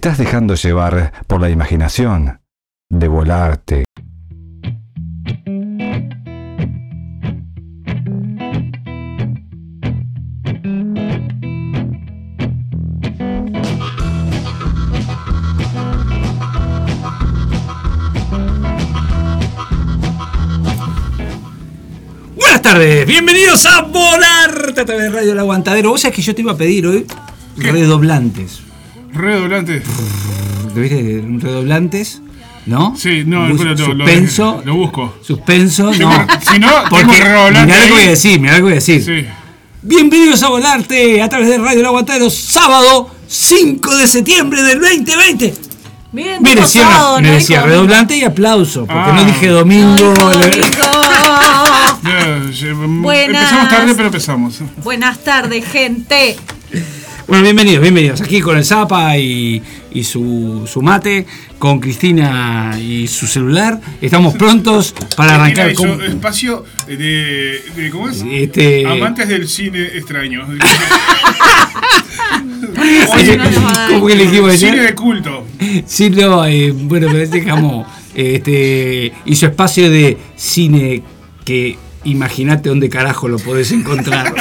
estás dejando llevar por la imaginación de volarte. Buenas tardes, bienvenidos a Volar a través de Radio El Aguantadero. Vos sabés que yo te iba a pedir hoy redoblantes. Redoblante. ¿Viste? Redoblantes, ¿no? Sí, no, Bus- lo- suspenso. lo busco. Suspenso, Tengo- no. si no, tengo Porque, redoblante mirá lo que voy a decir, mirá lo que voy a decir. Sí. Bienvenidos a Volarte a través de Radio El Aguantadero, sábado 5 de septiembre del 2020. Miren, Mire, cierra, sábado, me no decía redoblante y aplauso, porque Ah. no dije domingo. domingo. ya, mm, Buenas. Empezamos tarde, pero empezamos. Buenas tardes, gente. Bueno, bienvenidos, bienvenidos. Aquí con el Zapa y, y su, su mate, con Cristina y su celular. Estamos prontos para arrancar con. espacio de, de- ¿Cómo es? Este- Amantes del cine extraño. Oye. ¿Cómo que le dijimos cine de culto. Sí, no, eh, bueno, pero dejamos. Este, hizo espacio de cine que imagínate dónde carajo lo podés encontrar.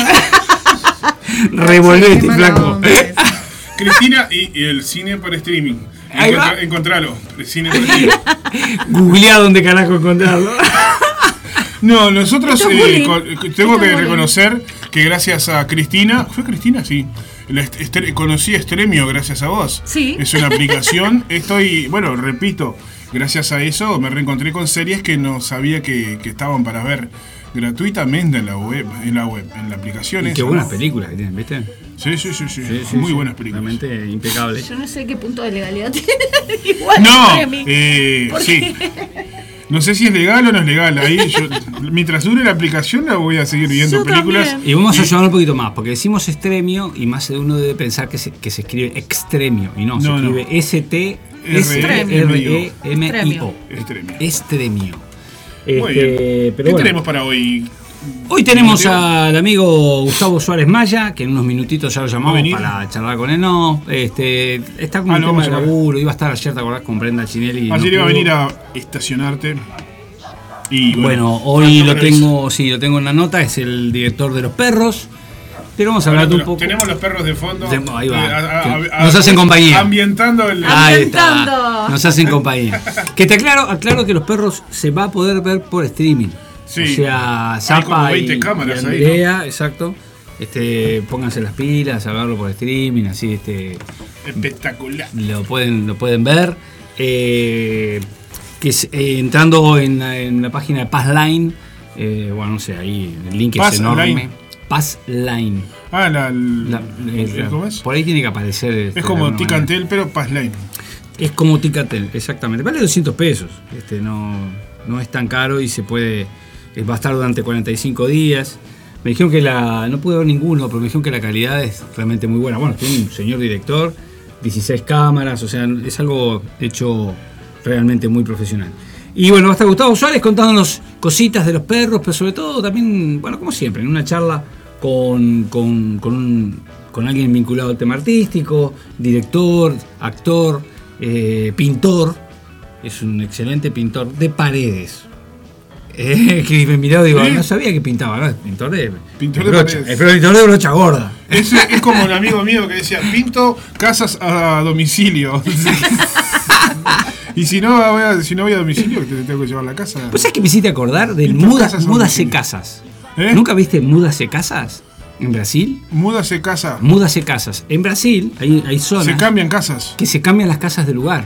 Revolvete, mala flaco. Cristina y, y el cine por streaming. Encontra- encontralo. El cine por streaming. Googleá dónde carajo encontrarlo. No, nosotros eh, tengo que bullying. reconocer que gracias a Cristina, ¿fue Cristina? Sí. Estre- conocí Estremio gracias a vos. Sí. Es una aplicación. Estoy, bueno, repito, gracias a eso me reencontré con series que no sabía que, que estaban para ver gratuitamente en la web, en la web, en la aplicación. Y qué ¿no? buenas películas que tienen, ¿viste? Sí, sí, sí, sí. Sí, sí, Muy sí. buenas películas. Realmente impecable. Yo no sé qué punto de legalidad tiene. Igual No, mí. eh, ¿Por sí. No sé si es legal o no es legal. Ahí yo, mientras dure la aplicación, la voy a seguir viendo Yo películas. también. Y vamos a llevar un poquito más, porque decimos extremio y más de uno debe pensar que se, que se escribe extremio y no, se No, no. escribe S-T R-E-M-I-O. R-E-M-I-O. Extremio. Muy Este, bien. pero ¿Qué bueno. tenemos para hoy? Hoy tenemos al amigo Gustavo Suárez Maya, que en unos minutitos ya lo ¿Va a llamamos para charlar con él. No, este, está con Ah, un lo tema de laburo, iba a estar ayer, ¿te acordás? Con Brenda Chinelli. y no Ayer iba a venir a estacionarte. Y Bueno, hoy ¿cuánto lo tengo, sí, lo tengo en la nota, es el director de los perros. Pero vamos a hablar un poco. Tenemos los perros de fondo. Ahí va. Eh, a- a- Que a- nos hacen compañía. Ambientando el. Ah, Ahí está. Nos hacen compañía. Que te aclaro, aclaro que los perros se va a poder ver por streaming. Sí. O sea, Hay Zapa como 20 y, cámaras y ahí, Andrea, exacto. Este, pónganse las pilas a verlo por streaming, así este, Espectacular. lo pueden, lo pueden ver. Eh, que es, eh, entrando en, la- en la página de Passline, eh, bueno, no sé, ahí el link es Passline. Enorme. Passline. Ah, la. La- eh, ¿Cómo es? Por ahí tiene que aparecer. este, Es como manera. Ticantel, pero Passline. Es como Ticatel, exactamente. Vale 200 pesos. Este, no, no es tan caro y se puede. eh, Va a estar durante 45 días. Me dijeron que la. No pude ver ninguno, pero me dijeron que la calidad es realmente muy buena. Bueno, tiene un señor director, 16 cámaras, o sea, es algo hecho realmente muy profesional. Y bueno, va a estar Gustavo Suárez contándonos cositas de los perros, pero sobre todo también, bueno, como siempre, en una charla con, con, con un- con alguien vinculado al tema artístico, director, actor, eh, pintor. Es un excelente pintor de paredes. Eh, que me miraba y digo, no sabía que pintaba, ¿no? Es pintor de, Pintor de de brocha. paredes. Es pintor de brocha gorda. Es, es como un amigo mío que decía, pinto casas a domicilio. y si no, voy a, si no voy a domicilio, te tengo que llevar a la casa. ¿Vos sabés que me hiciste acordar del Pintor muda, casas a Múdase domicilio. Casas? ¿Eh? ¿Nunca viste Múdase Casas en Brasil? Múdase casa. Múdase Casas. En Brasil hay, hay zonas Se cambian casas. que se cambian las casas de lugar.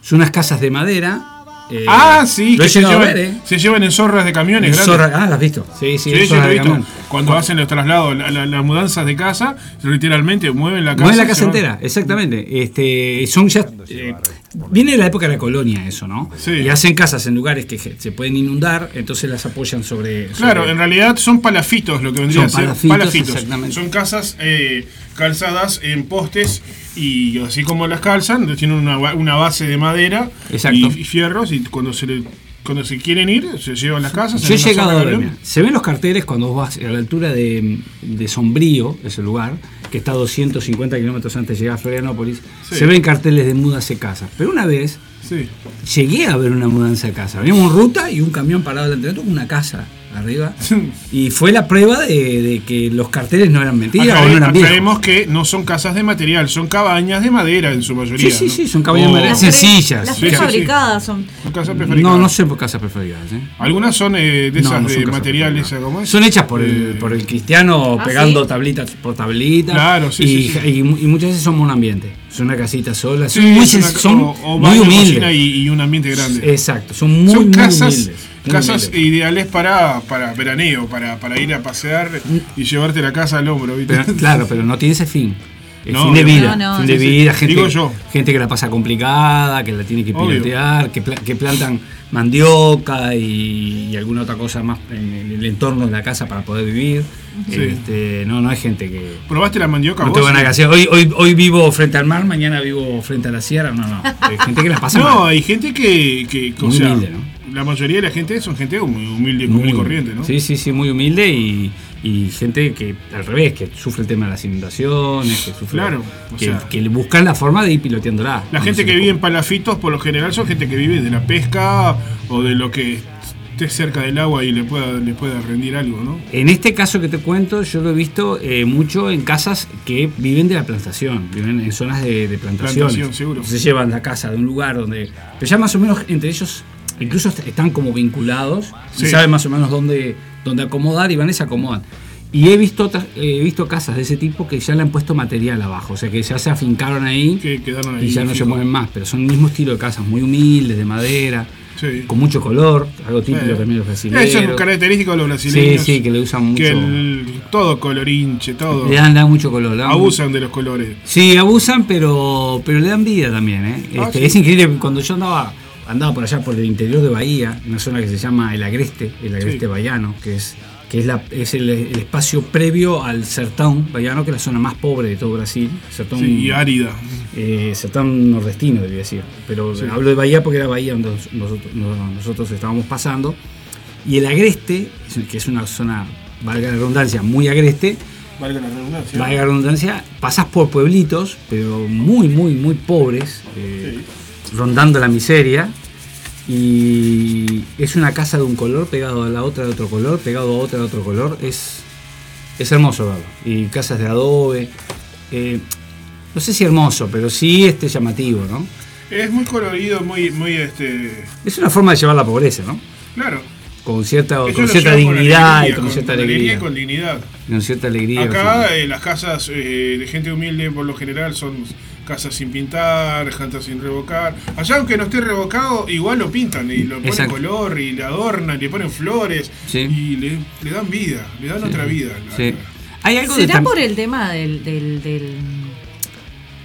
Son unas casas de madera. Eh, Ah, sí, que se llevan, ver, ¿eh? se llevan en zorras de camiones grandes. Zorra- ah, ¿las has visto? Sí, sí, Sí, lo he visto. Cuando hacen los traslados, la- la- las mudanzas de casa, literalmente mueven la casa. Mueve la casa van- entera, exactamente. Este, son ya, eh, viene de la época de la colonia eso, ¿no? Sí. Y hacen casas en lugares que se pueden inundar, entonces las apoyan sobre. Claro, sobre- en realidad son palafitos lo que vendría Son a ser. palafitos, exactamente. Son casas eh, calzadas en postes y así como las calzan, tienen una, una base de madera y, y fierros y cuando se le cuando se quieren ir, se llevan las casas. Yo he una llegado a ver, se ven los carteles cuando vas a la altura de, de Sombrío, ese lugar, que está a 250 kilómetros antes de llegar a Florianópolis, Sí. se ven carteles de mudas de casa. Pero una vez Sí. llegué a ver una mudanza de casa. Veníamos en ruta y un camión parado delante de nosotros con una casa arriba. Y fue la prueba de, de que los carteles no eran mentiras o no eran viejos. aclaremos que no son casas de material, son cabañas de madera en su mayoría. Sí, sí, ¿no? sí, son cabañas de O- madera. Las sencillas. Las Sí, sí, sí. prefabricadas son. Son casas prefabricadas. No, no sé por casas preferidas. ¿eh? Algunas son eh, de No, esas no son de material, esa, ¿cómo es? Son hechas por el, Eh, por el cristiano Ah, pegando ¿sí? tablitas por tablitas. Claro, sí, y, sí, sí. Y, y muchas veces son monoambiente. Son una casita sola. Son Sí, muy, es una- son o- o muy baño, humildes. Y, y un ambiente grande. Exacto, son muy, son muy casas, humildes. muy casas humildes. ideales para, para veraneo, para, para ir a pasear y llevarte la casa al hombro. ¿viste? Pero, claro, pero no tiene ese fin. El No, fin de vida. No, no, fin sí, de sí. vida, gente, yo. gente que la pasa complicada, que la tiene que pilotear, que, pla- que plantan mandioca y, y alguna otra cosa más en, el entorno de la casa para poder vivir. Sí. Este, no, no hay gente que. ¿Probaste la mandioca No vos? tengo nada que hacer. Hoy, hoy, hoy vivo frente al mar, mañana vivo frente a la sierra. No, no. Hay gente que la pasa No, mal. hay gente que, que o Muy sea, humilde, ¿no? la mayoría de la gente son gente muy humilde, Muy común y humilde. corriente, ¿no? Sí, sí, sí, muy humilde y, y gente que al revés, que sufre el tema de las inundaciones, que sufre. Claro, o que, sea- que le buscan la forma de ir piloteándola. La cuando gente que vive en palafitos, por lo general, son gente que vive de la pesca o de lo que esté cerca del agua y le pueda, le pueda rendir algo, ¿no? En este caso que te cuento, yo lo he visto eh, mucho en casas que viven de la plantación, viven en zonas de, de plantaciones. Plantación, seguro. Se llevan la casa de un lugar donde. Pero ya más o menos entre ellos, incluso est- están como vinculados, y Sí. saben más o menos dónde, dónde acomodar y van y se acomodan. Y he visto, he visto casas de ese tipo que ya le han puesto material abajo, o sea que ya se afincaron ahí y ya no se mueven más, pero son el mismo estilo de casas, muy humildes, de madera, Sí. con mucho color, algo típico Eh, también de los brasileños. Eso es característico de los Sí, brasileños. sí, que le usan mucho. Que el- todo colorinche, todo. Le dan, dan mucho color. dan- Abusan de los colores. Sí, abusan, pero, pero le dan vida también. ¿eh? Ah, Este, sí. Es increíble, cuando yo andaba, andaba por allá, por el interior de Bahía, una zona que se llama el Agreste, el Agreste Sí. Bahiano, que es que es, la, es el, el espacio previo al Sertão Bahiano, que es la zona más pobre de todo Brasil. Sertão, Sí, y árida. eh, Sertán nordestino, debería decir. Pero Sí. hablo de Bahía porque era Bahía donde nos- nosotros, no- nosotros estábamos pasando. Y el Agreste, que es una zona, valga la redundancia, muy agreste, Valga la redundancia. valga la redundancia, pasas por pueblitos, pero muy, muy, muy pobres, eh, rondando la miseria. Y es una casa de un color pegado a la otra de otro color, pegado a otra de otro color. Es, es hermoso verlo. Y casas de adobe. eh, no sé si hermoso, pero sí este llamativo, ¿no? Es muy colorido, muy, muy este. Es una forma de llevar la pobreza, ¿no? Claro. Con cierta, con cierta dignidad alegría, y con, cierta alegría. con dignidad. Con cierta alegría. Acá eh, las casas eh, de gente humilde por lo general son casas sin pintar, casas sin revocar. Allá aunque no esté revocado, igual lo pintan y lo ponen Exacto. color y le adornan, le ponen flores Sí. y le, le dan vida, le dan otra vida. Sí. Hay algo ¿Será por el tema del, del, del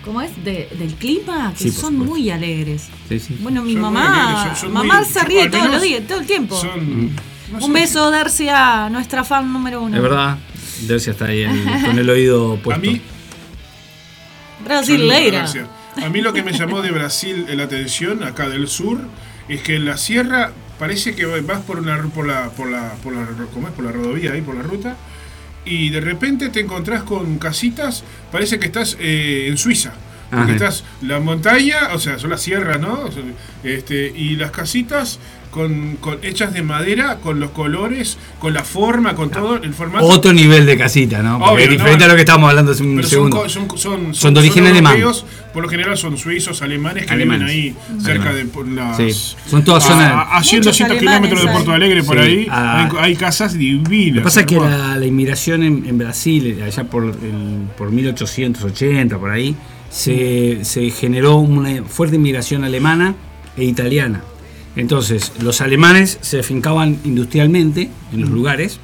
¿cómo es? De- del clima, que Sí, son supuesto. muy alegres. Sí, sí. Bueno, mi Son mamá, alegres, son- son mamá muy- se ríe todos los días, todo el tiempo. Son, no Un sé, beso, Darcia, nuestra fan número uno. Es verdad. Dercia está ahí con el oído A puesto. mí, Brasileira. Gracias. A mí lo que me llamó de Brasil eh, la atención, acá del sur, es que en la sierra parece que vas por una por la por la por la ¿cómo es? por la rodovía ahí por la ruta y de repente te encontrás con casitas, parece que estás eh, en Suiza. Porque Ajá. estás la montaña, o sea, son las sierras, ¿no? Este, y las casitas con, con hechas de madera, con los colores, con la forma, con todo el formato. Otro nivel de casita, ¿no? Porque Obvio, es diferente no, a lo que estábamos hablando hace un son, segundo. co- son, son, Son de origen alemán. europeos, Por lo general son suizos, alemanes que Alemanes. viven ahí cerca Alemanes. de por las. Sí. Son todas a- zonas- A, a 100, Muchos 200 alemanes kilómetros de. Porto Alegre, por Sí, ahí, ah. hay, hay casas divinas. Lo que pasa es que la, la inmigración en, en Brasil, allá por, el- por 1880, por ahí, se, se generó una fuerte inmigración alemana e italiana. Entonces, los alemanes se afincaban industrialmente en los lugares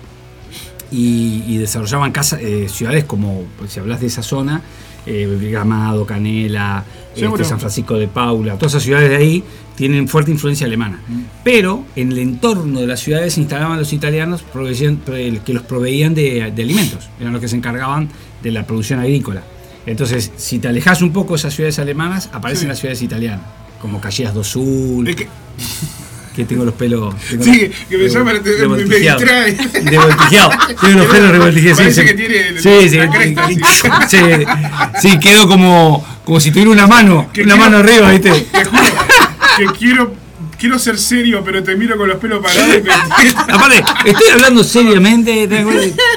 y, y desarrollaban eh, ciudades como, pues, si hablas de esa zona, eh, Gramado, Canela, este. San Francisco de Paula, todas esas ciudades de ahí tienen fuerte influencia alemana. Pero en el entorno de las ciudades se instalaban los italianos que los proveían de, de alimentos, eran los que se encargaban de la producción agrícola. Entonces, si te alejas un poco de esas ciudades alemanas, aparecen Sí. las ciudades italianas, como Caxias do Sul, Es que que tengo los pelos. tengo Sí, los- que me llama la atención, me- distrae. Revoltijeado. Tengo los pelos revoltijeados. Parece sí, que sí. tiene Sí, sí, la cresta, sí, sí, quedo como, como si tuviera una mano, Que una quiero- mano arriba, ¿viste? Te juro que quiero, quiero ser serio, pero te miro con los pelos parados y me. Aparte, estoy hablando seriamente,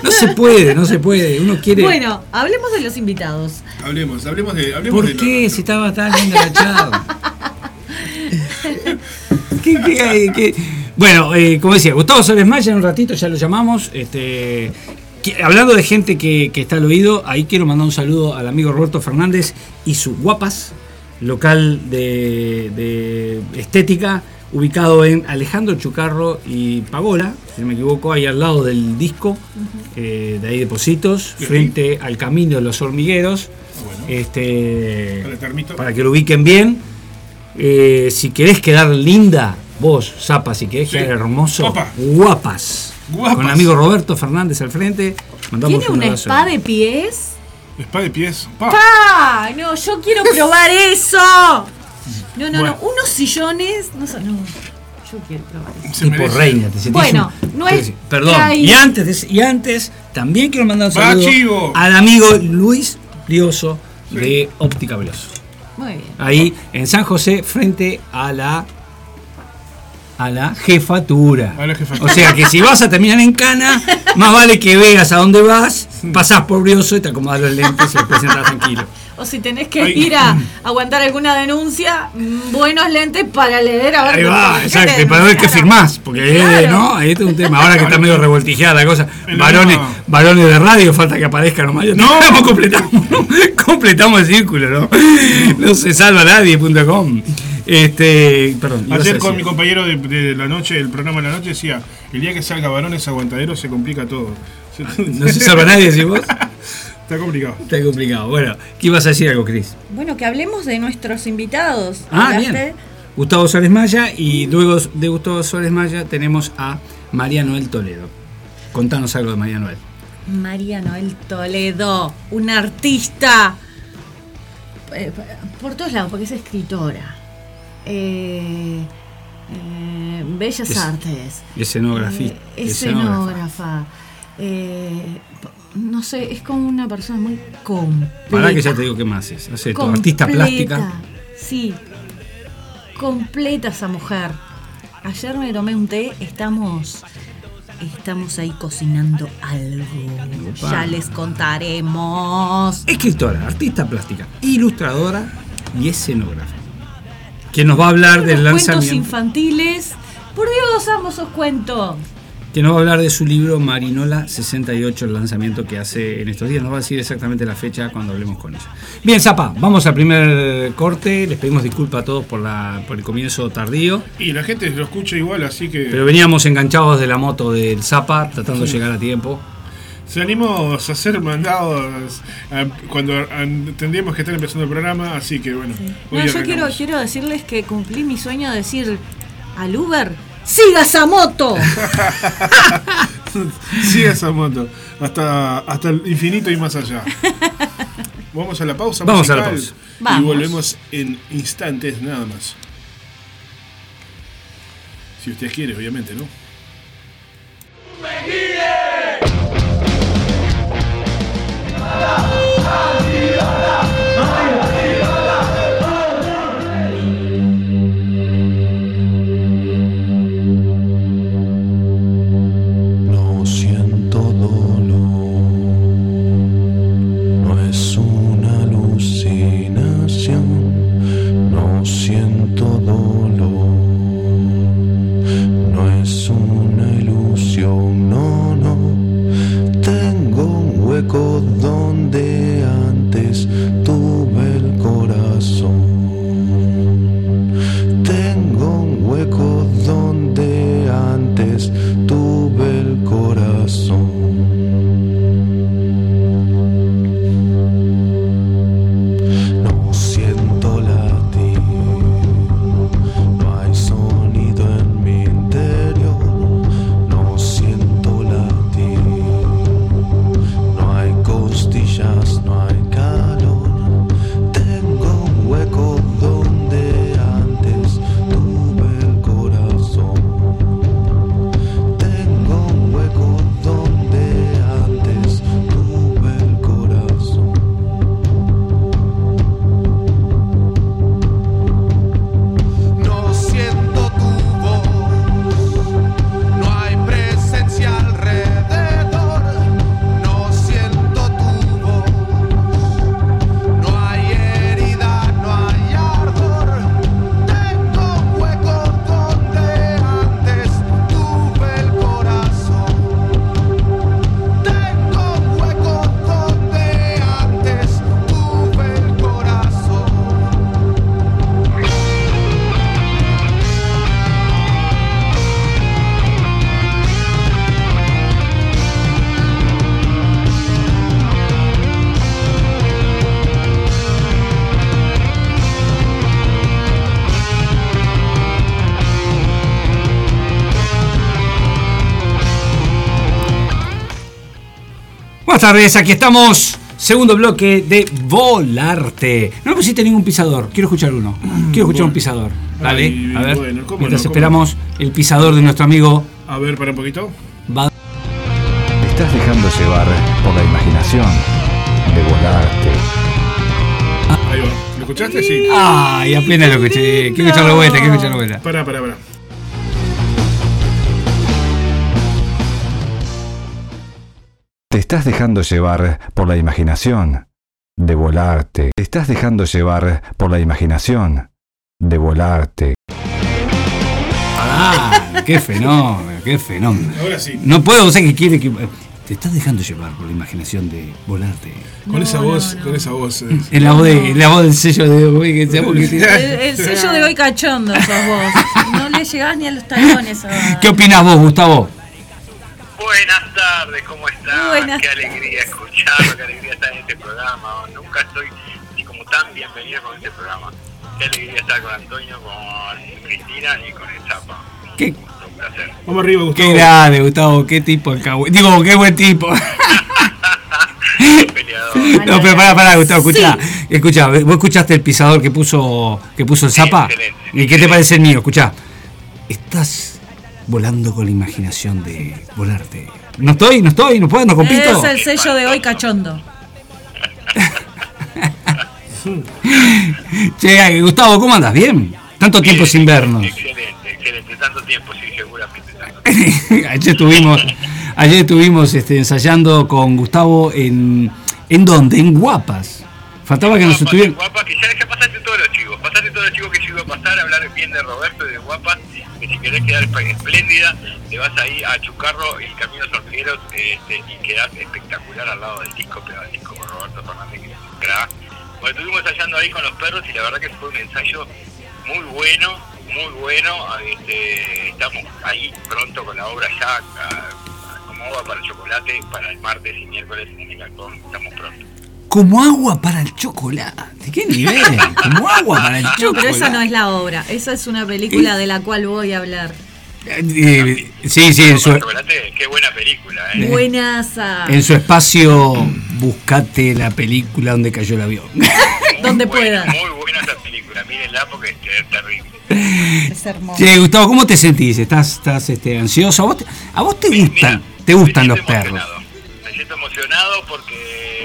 no se puede, no se puede. Uno quiere. Bueno, hablemos de los invitados. Hablemos, hablemos de. Hablemos ¿Por de qué? Si estaba tan la charla. ¿Qué, qué hay? ¿Qué? Bueno, eh, como decía, Gustavo Soles Maya, en un ratito ya lo llamamos. Este, que- hablando de gente que, que está al oído, ahí quiero mandar un saludo al amigo Roberto Fernández y su Guapas, local de, de estética, ubicado en Alejandro Chucarro y Pagola, si no me equivoco, ahí al lado del disco, eh, de ahí de Positos, Bien. frente al camino de los hormigueros. Bueno. Este, para que lo ubiquen bien. Eh, si querés quedar linda, vos, Zapa, si querés Sí. quedar hermoso, Opa. guapas. Guapas. Con el amigo Roberto Fernández al frente. Mandamos ¿Tiene un una abrazo. spa de pies? Espada de pies. Pa. No, yo quiero probar eso. No, no, Bueno. no. Unos sillones. No, sé, no. Yo quiero probar eso. Tipo reina, te sentís Bueno, un- no es Sí, Perdón. hay- Y antes, y antes, también quiero mandar un saludo al amigo Luis Lioso de Óptica Veloz. Muy bien. Ahí en San José, frente a la a la jefatura. A la jefatura. O sea que si vas a terminar en cana, más vale que veas a dónde vas, pasás por brioso y te acomodas los lentes y te presentas tranquilo. O si tenés que Ay. ir a aguantar alguna denuncia, buenos lentes para leer a ver Ahí va, exacto, para ver qué firmás, porque eh, Claro. ¿no? Ahí está un tema. Ahora que está medio revoltijeada la cosa, varones, varones de radio, falta que aparezcan nomás. No. estamos, completamos, completamos el círculo, ¿no? No se salva nadie.com. Este, perdón. Ayer con mi compañero de, de la noche, el programa de la noche, decía: el día que salga varones aguantaderos se complica todo. No se salva nadie, decís vos. Está complicado. Está complicado. Bueno, ¿qué ibas a decir algo, Cris? Bueno, que hablemos de nuestros invitados. Ah, bien. Gustavo Suárez Maya y luego de Gustavo Suárez Maya tenemos a María Noel Toledo. Contanos algo de María Noel. María Noel Toledo, una artista eh, por todos lados, porque es escritora, eh, eh, bellas Es- artes, Escenografía. eh, escenógrafa, eh, no sé, es como una persona muy completa. Para que ya te digo qué más es. Hace todo. Artista plástica. Sí, completa esa mujer. Ayer me tomé un té, estamos, estamos ahí cocinando algo. Opa. Ya les contaremos. Escritora, artista plástica, ilustradora y escenógrafa. Que nos va a hablar del Unos cuentos lanzamiento. infantiles. Por Dios, amo esos cuentos. Que nos va a hablar de su libro Marinola 68, el lanzamiento que hace en estos días. Nos va a decir exactamente la fecha cuando hablemos con ella. Bien, Zapa, vamos al primer corte. Les pedimos disculpas a todos por, la, por el comienzo tardío. Y la gente lo escucha igual, así que Pero veníamos enganchados de la moto del Zapa, tratando de llegar a tiempo. salimos a ser mandados a- cuando a- entendíamos que están empezando el programa, así que bueno. No, hoy yo quiero, quiero decirles que cumplí mi sueño de decir al Uber, ¡siga esa moto! Sigue esa moto, hasta, hasta el infinito y más allá. Vamos a la pausa Vamos a la musical pausa. y Vamos. volvemos en instantes nada más. Si usted quiere, obviamente, ¿no? No Buenas tardes, aquí estamos. Segundo bloque de Volarte. No me pusiste ningún pisador. Quiero escuchar uno. Quiero escuchar un pisador. Dale, Ay, a ver. bueno, ¿cómo Mientras no, cómo esperamos el pisador de nuestro amigo. A ver, para un poquito. Va- Te estás dejando llevar por la imaginación de volarte. Ahí va. ¿Lo escuchaste? Sí. Ay, apenas lo escuché. Quiero escucharlo vuelta, quiero escucharlo vuelta. Pará, pará, pará. Estás dejando llevar por la imaginación de volarte. Te estás dejando llevar por la imaginación de volarte. Ah, qué fenómeno, qué fenómeno. Ahora sí. No puedo, sé que quiere que. Te estás dejando llevar por la imaginación de volarte. Con No, esa voz, no. con esa voz. eh. En la voz, de, en la voz del sello de hoy que El, el sello de hoy cachondo sos vos. No le llegás ni a los talones. A... ¿Qué opinas vos, Gustavo? Buenas tardes, ¿cómo estás? Buenas qué alegría escucharlo, qué alegría estar en este programa. Nunca estoy ni como tan bienvenido con este programa. Qué alegría estar con Antonio, con Cristina y con el Zapa. ¿Qué? Un placer. Vamos arriba, Gustavo. Qué grande, Gustavo, qué tipo el cabo. Digo, qué buen tipo. Peleador. No, pero pará, pará, Gustavo, escuchá. Escuchá, vos escuchaste el pisador que puso que puso el Zapa. excelente. ¿Y qué te parece el mío? Escuchá. Estás volando con la imaginación de volarte. No estoy, no estoy, no puedo, no compito. Es el sello de hoy cachondo. Che, Gustavo, ¿cómo andas? ¿Bien? Tanto tiempo sin vernos. Excelente, excelente. Tanto tiempo, sí, seguramente. Tanto tiempo. ayer estuvimos, ayer estuvimos este, ensayando con Gustavo en. ¿En dónde? En Guapas. Faltaba que nos estuvieran. Guapas, que ya, ya pasaste todos los chicos. Pasaste todos los chicos que yo iba a pasar, a hablar bien de Roberto y de Guapas. Si querés quedar esp- espléndida, te vas ahí a Chucarro y Caminos Hormigueros este, y quedás espectacular al lado del disco, pero al disco con Roberto Fernández, que es un crack. Bueno, estuvimos ensayando ahí con los perros y la verdad que fue un ensayo muy bueno, muy bueno. Este, estamos ahí pronto con la obra ya, ah, como agua para el chocolate, para el martes y miércoles en el Galpón. Estamos pronto. Como agua para el chocolate. ¿Qué nivel? Como agua para el No, chocolate. pero esa no es la obra. Esa es una película de la cual voy a hablar. Eh, sí, sí, en su, qué buena película, ¿eh? Buenaza. en su espacio buscate la película donde cayó el avión. Donde pueda. Muy buena esa película, mírenla porque es terrible. Es hermoso. Che, Gustavo, ¿cómo te sentís? ¿Estás, estás este, ansioso? ¿A vos te, a vos te gustan, Mira, te gustan los perros? emocionado. Me siento emocionado porque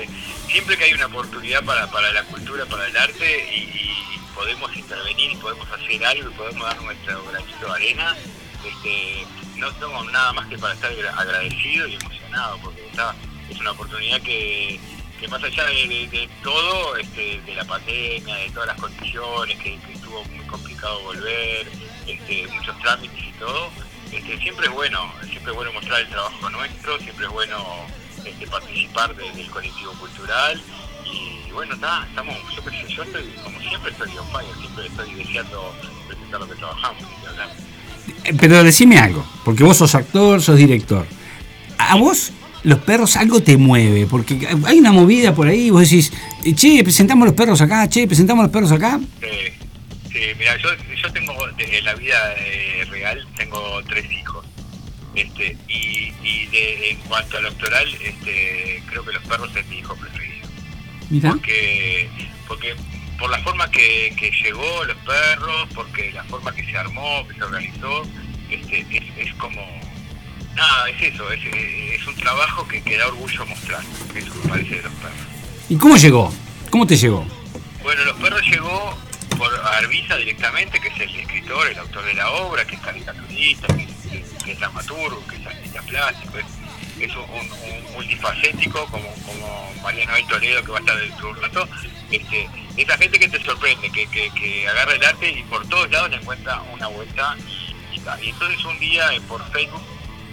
siempre que hay una oportunidad para, para la cultura, para el arte y, podemos intervenir podemos hacer algo y podemos dar nuestro granito de arena, este, no tengo nada más que para estar agra- agradecido y emocionado porque está, es una oportunidad que, que más allá de todo, este, de la pandemia, de todas las condiciones, que, que estuvo muy complicado volver, este, muchos trámites y todo, este, siempre es bueno, siempre es bueno mostrar el trabajo nuestro, siempre es bueno este, participar de- del colectivo cultural y bueno, está, estamos, yo, yo estoy, como siempre estoy on fire, siempre estoy deseando presentar lo que trabajamos y que hablar. Eh, Pero decime algo, porque vos sos actor, sos director. A vos los perros algo te mueve, porque hay una movida por ahí, vos decís, eh, che, presentamos los perros acá, che, presentamos los perros acá. Sí, sí, mira, yo, yo tengo, en la vida eh, real, tengo tres hijos. Este, y y de, en cuanto al doctoral, este, creo que los perros es mi hijo preferido. Mira. Porque, porque por la forma que, que llegó los perros, porque la forma que se armó, que se organizó, este, es, es como... Nada, es eso, es, es un trabajo que, que da orgullo mostrar, eso me parece de los perros. ¿Y cómo llegó? ¿Cómo te llegó? Bueno, Los Perros llegó por Arvisa directamente, que es el escritor, el autor de la obra, que es caricaturista, que, que- es dramaturgo, que es artista plástico, es, un, multifacético como, como María Noel Toledo, que va a estar dentro de rato. Este, esa gente que te sorprende, que, que, que agarra el arte y por todos lados le encuentra una vuelta. Y, entonces un día eh, por Facebook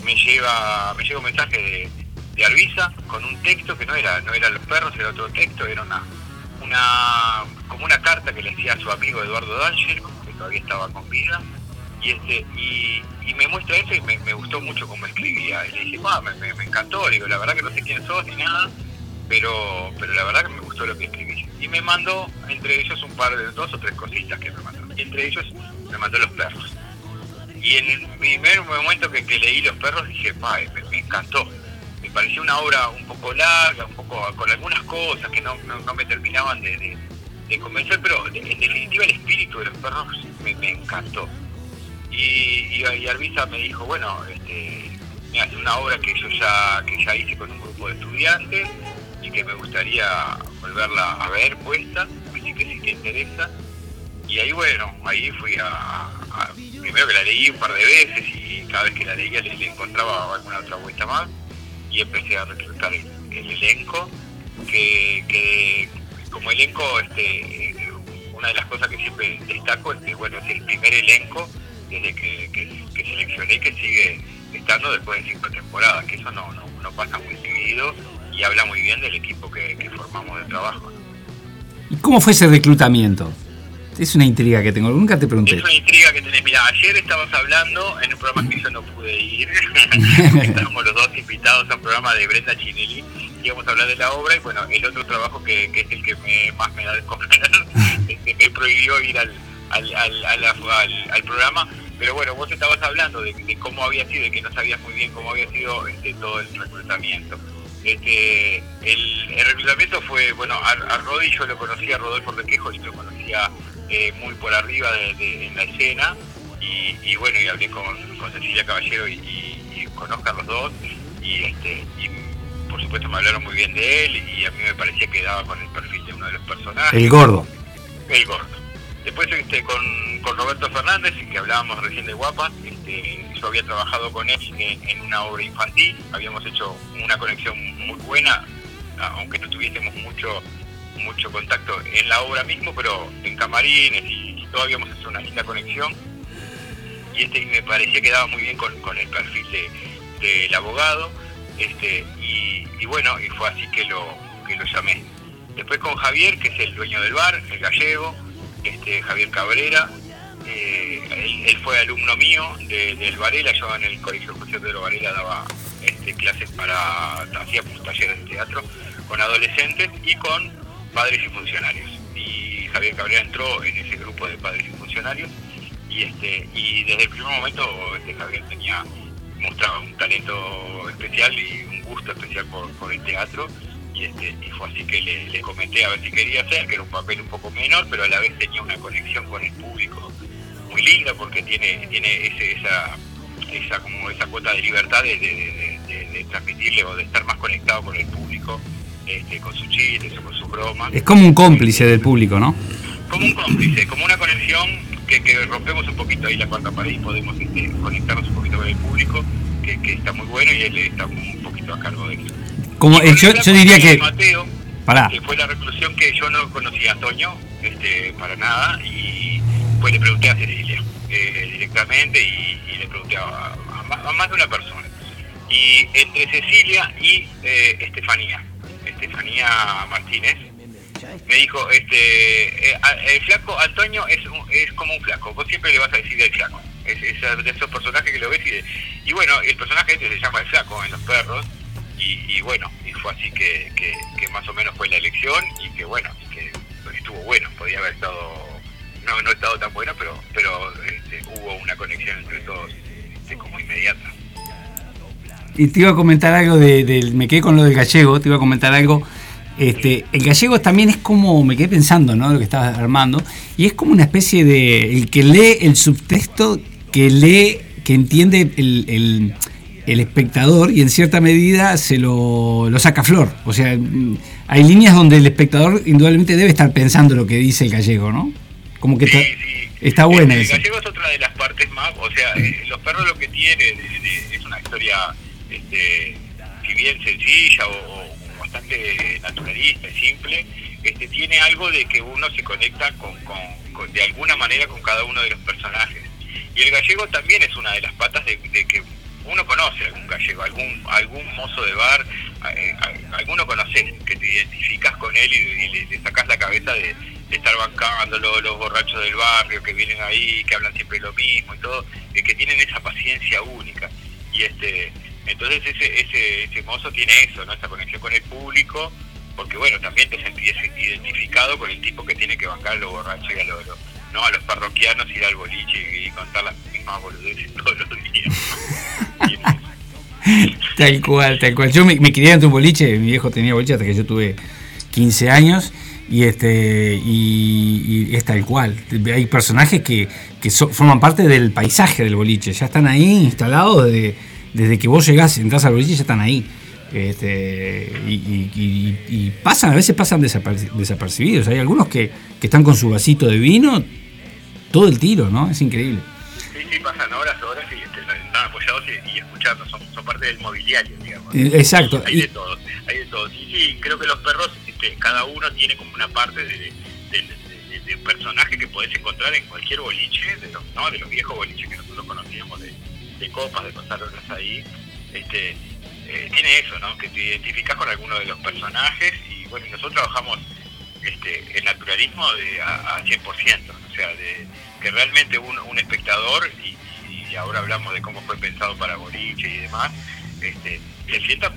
me lleva me llega un mensaje de, de Arvisa con un texto que no era no era los perros, era otro texto, era una una como una carta que le hacía a su amigo Eduardo D'Angelo, que todavía estaba con vida, y este y, me muestra eso y me, gustó mucho cómo escribía. Y le dije, "Ah, me, encantó, digo, la verdad que no sé quién sos ni nada, pero pero la verdad que me gustó lo que escribí. Y me mandó, entre ellos, un par de dos o tres cositas que me mandó. Entre ellos me mandó los perros. Y en el primer momento que, leí los perros dije, "Pa, me, me encantó. Me parecía una obra un poco larga, un poco con algunas cosas que no, no, me terminaban de, de- convencer, pero en definitiva el espíritu de los perros me encantó. Y, y, Arvisa me dijo, bueno, este, mira, es una obra que yo ya, que ya hice con un grupo de estudiantes y que me gustaría volverla a ver puesta, así que si te interesa. Y ahí bueno, ahí fui a, primero que la leí un par de veces y cada vez que la leía le, le encontraba alguna otra vuelta más y empecé a reclutar el, el elenco, que, que como elenco, este, una de las cosas que siempre destaco es que bueno, es el primer elenco desde que, que, que seleccioné que sigue estando después de cinco temporadas, que eso no, no, no pasa muy seguido y habla muy bien del equipo que, que formamos de trabajo. ¿Y cómo fue ese reclutamiento? Es una intriga que tengo, nunca te pregunté. Es una intriga que tenés. Mira, ayer estabas hablando en un programa que yo no pude ir. Estábamos los dos invitados a un programa de Brenda Chinelli. Íbamos a hablar de la obra y bueno, el otro trabajo que, que es el que me, más me da de comer, este, me prohibió ir al, al, al, al- al programa. Pero bueno, vos estabas hablando de, de cómo había sido, de que no sabías muy bien cómo había sido este, todo el reclutamiento. Este, el, el reclutamiento fue, bueno, a, a Rodi yo lo conocía, a Rodolfo Requejo, y lo conocía eh, muy por arriba de, de- en la escena. Y, y bueno, y hablé con, con Cecilia Caballero y, y, y con Oscar los dos. Y, este, y por supuesto me hablaron muy bien de él y a mí me parecía que daba con el perfil de uno de los personajes. El gordo. El gordo. Después este, con, Roberto Fernández, que hablábamos recién de Guapas, este, yo había trabajado con él en, una obra infantil, habíamos hecho una conexión muy buena, aunque no tuviésemos mucho mucho contacto en la obra mismo, pero en camarines y, y todo habíamos hecho una linda conexión. Y este me parecía que daba muy bien con, el perfil de- del abogado. Este, y, y bueno, y fue así que lo, que lo llamé. Después con Javier, que es el dueño del bar, el gallego, este, Javier Cabrera. eh, él, fue alumno mío de- del Varela, yo en el Colegio José Pedro Varela daba este, clases para, hacíamos talleres de teatro con adolescentes y con padres y funcionarios. Y Javier Cabrera entró en ese grupo de padres y funcionarios y este y desde el primer momento este Javier tenía mostraba un talento especial y un gusto especial por el teatro y este y fue así que le, le comenté a ver si quería hacer que era un papel un poco menor pero a la vez tenía una conexión con el público muy linda porque tiene tiene ese, esa esa como esa cuota de libertad de, de- de- de- de transmitirle o de estar más conectado con el público este, con sus chistes o con sus bromas Es como un cómplice del público, ¿no? como un cómplice, como una conexión que, que rompemos un poquito ahí la cuarta pared y podemos este, conectarnos un poquito con el público, que, que está muy bueno y él está un poquito a cargo de eso. Como, eh, yo, diría que. Mateo, Pará. que fue la reclusión que yo no conocía a Antonio, este, para nada, y pues le pregunté a Cecilia eh, directamente y, y le pregunté a, a más- a más de una persona. Y entre Cecilia y eh, Estefanía, Estefanía Martínez, me dijo, este, eh, el flaco Antonio es, un- es como un flaco, vos siempre le vas a decir el flaco, es, es de esos personajes que lo ves y, de- y bueno, el personaje este se llama el flaco en los perros y, bueno, y fue así que, que, más o menos fue la elección y que bueno, que estuvo bueno, podía haber estado, no, no ha estado tan bueno, pero, pero este, hubo una conexión entre todos este, como inmediata. Y te iba a comentar algo de, me quedé con lo del gallego, te iba a comentar algo. Este, el gallego también es como, me quedé pensando, ¿no? Lo que estabas armando, y es como una especie de, el que lee el subtexto, que lee, que entiende el- el espectador y en cierta medida se lo, lo saca a flor. O sea, mm, hay líneas donde el espectador indudablemente debe estar pensando lo que dice el gallego, ¿no? Como que está, Sí, sí. está buena el, esa. El gallego es otra de las partes más, o sea, eh, los perros lo que tiene de- de- es una historia, este, si bien sencilla o, o bastante naturalista y simple, este, tiene algo de que uno se conecta con, con- con- de alguna manera con cada uno de los personajes. Y el gallego también es una de las patas de, de que uno conoce algún gallego, algún algún mozo de bar, eh, alguno conoces, que te identificas con él y, le, le sacás la cabeza de, estar bancándolo, los borrachos del barrio que vienen ahí, que hablan siempre lo mismo y todo, eh, que tienen esa paciencia única. Y este entonces ese, ese, ese mozo tiene eso, ¿no? esa conexión con el público, porque bueno, también te sentís identificado con el tipo que tiene que bancar a los borrachos y a los, los- no a los parroquianos, ir al boliche y, contar las mismas boludeces todos los días. Tal cual, tal cual. Yo me, me crié ante un boliche, mi viejo tenía boliche hasta que yo tuve 15 años y este y, y es tal cual. Hay personajes que, que forman parte del paisaje del boliche, ya están ahí instalados desde, desde que vos llegás, entras al boliche, ya están ahí. Este, y, y- y- pasan, a veces pasan desaperci- desapercibidos. Hay algunos que, que están con su vasito de vino todo el tiro, ¿no? Es increíble. Sí, sí, pasan horas, horas y están apoyados y, y escuchando, son, son parte del mobiliario, digamos. Eh, Exacto. Hay de todo, hay de todo. Sí, sí, creo que los perros, este, cada uno tiene como una parte de, de, de- de- de personaje que podés encontrar en cualquier boliche, de los, ¿no? de los viejos boliches que nosotros conocíamos, de, copas, de pasar horas ahí. Este, eh, tiene eso, ¿no? Que te identificás con alguno de los personajes y bueno, nosotros trabajamos este, el naturalismo de, a, a 100%, o sea, de que realmente un, un espectador, y, y ahora hablamos de cómo fue pensado para boliche y demás, este, se sienta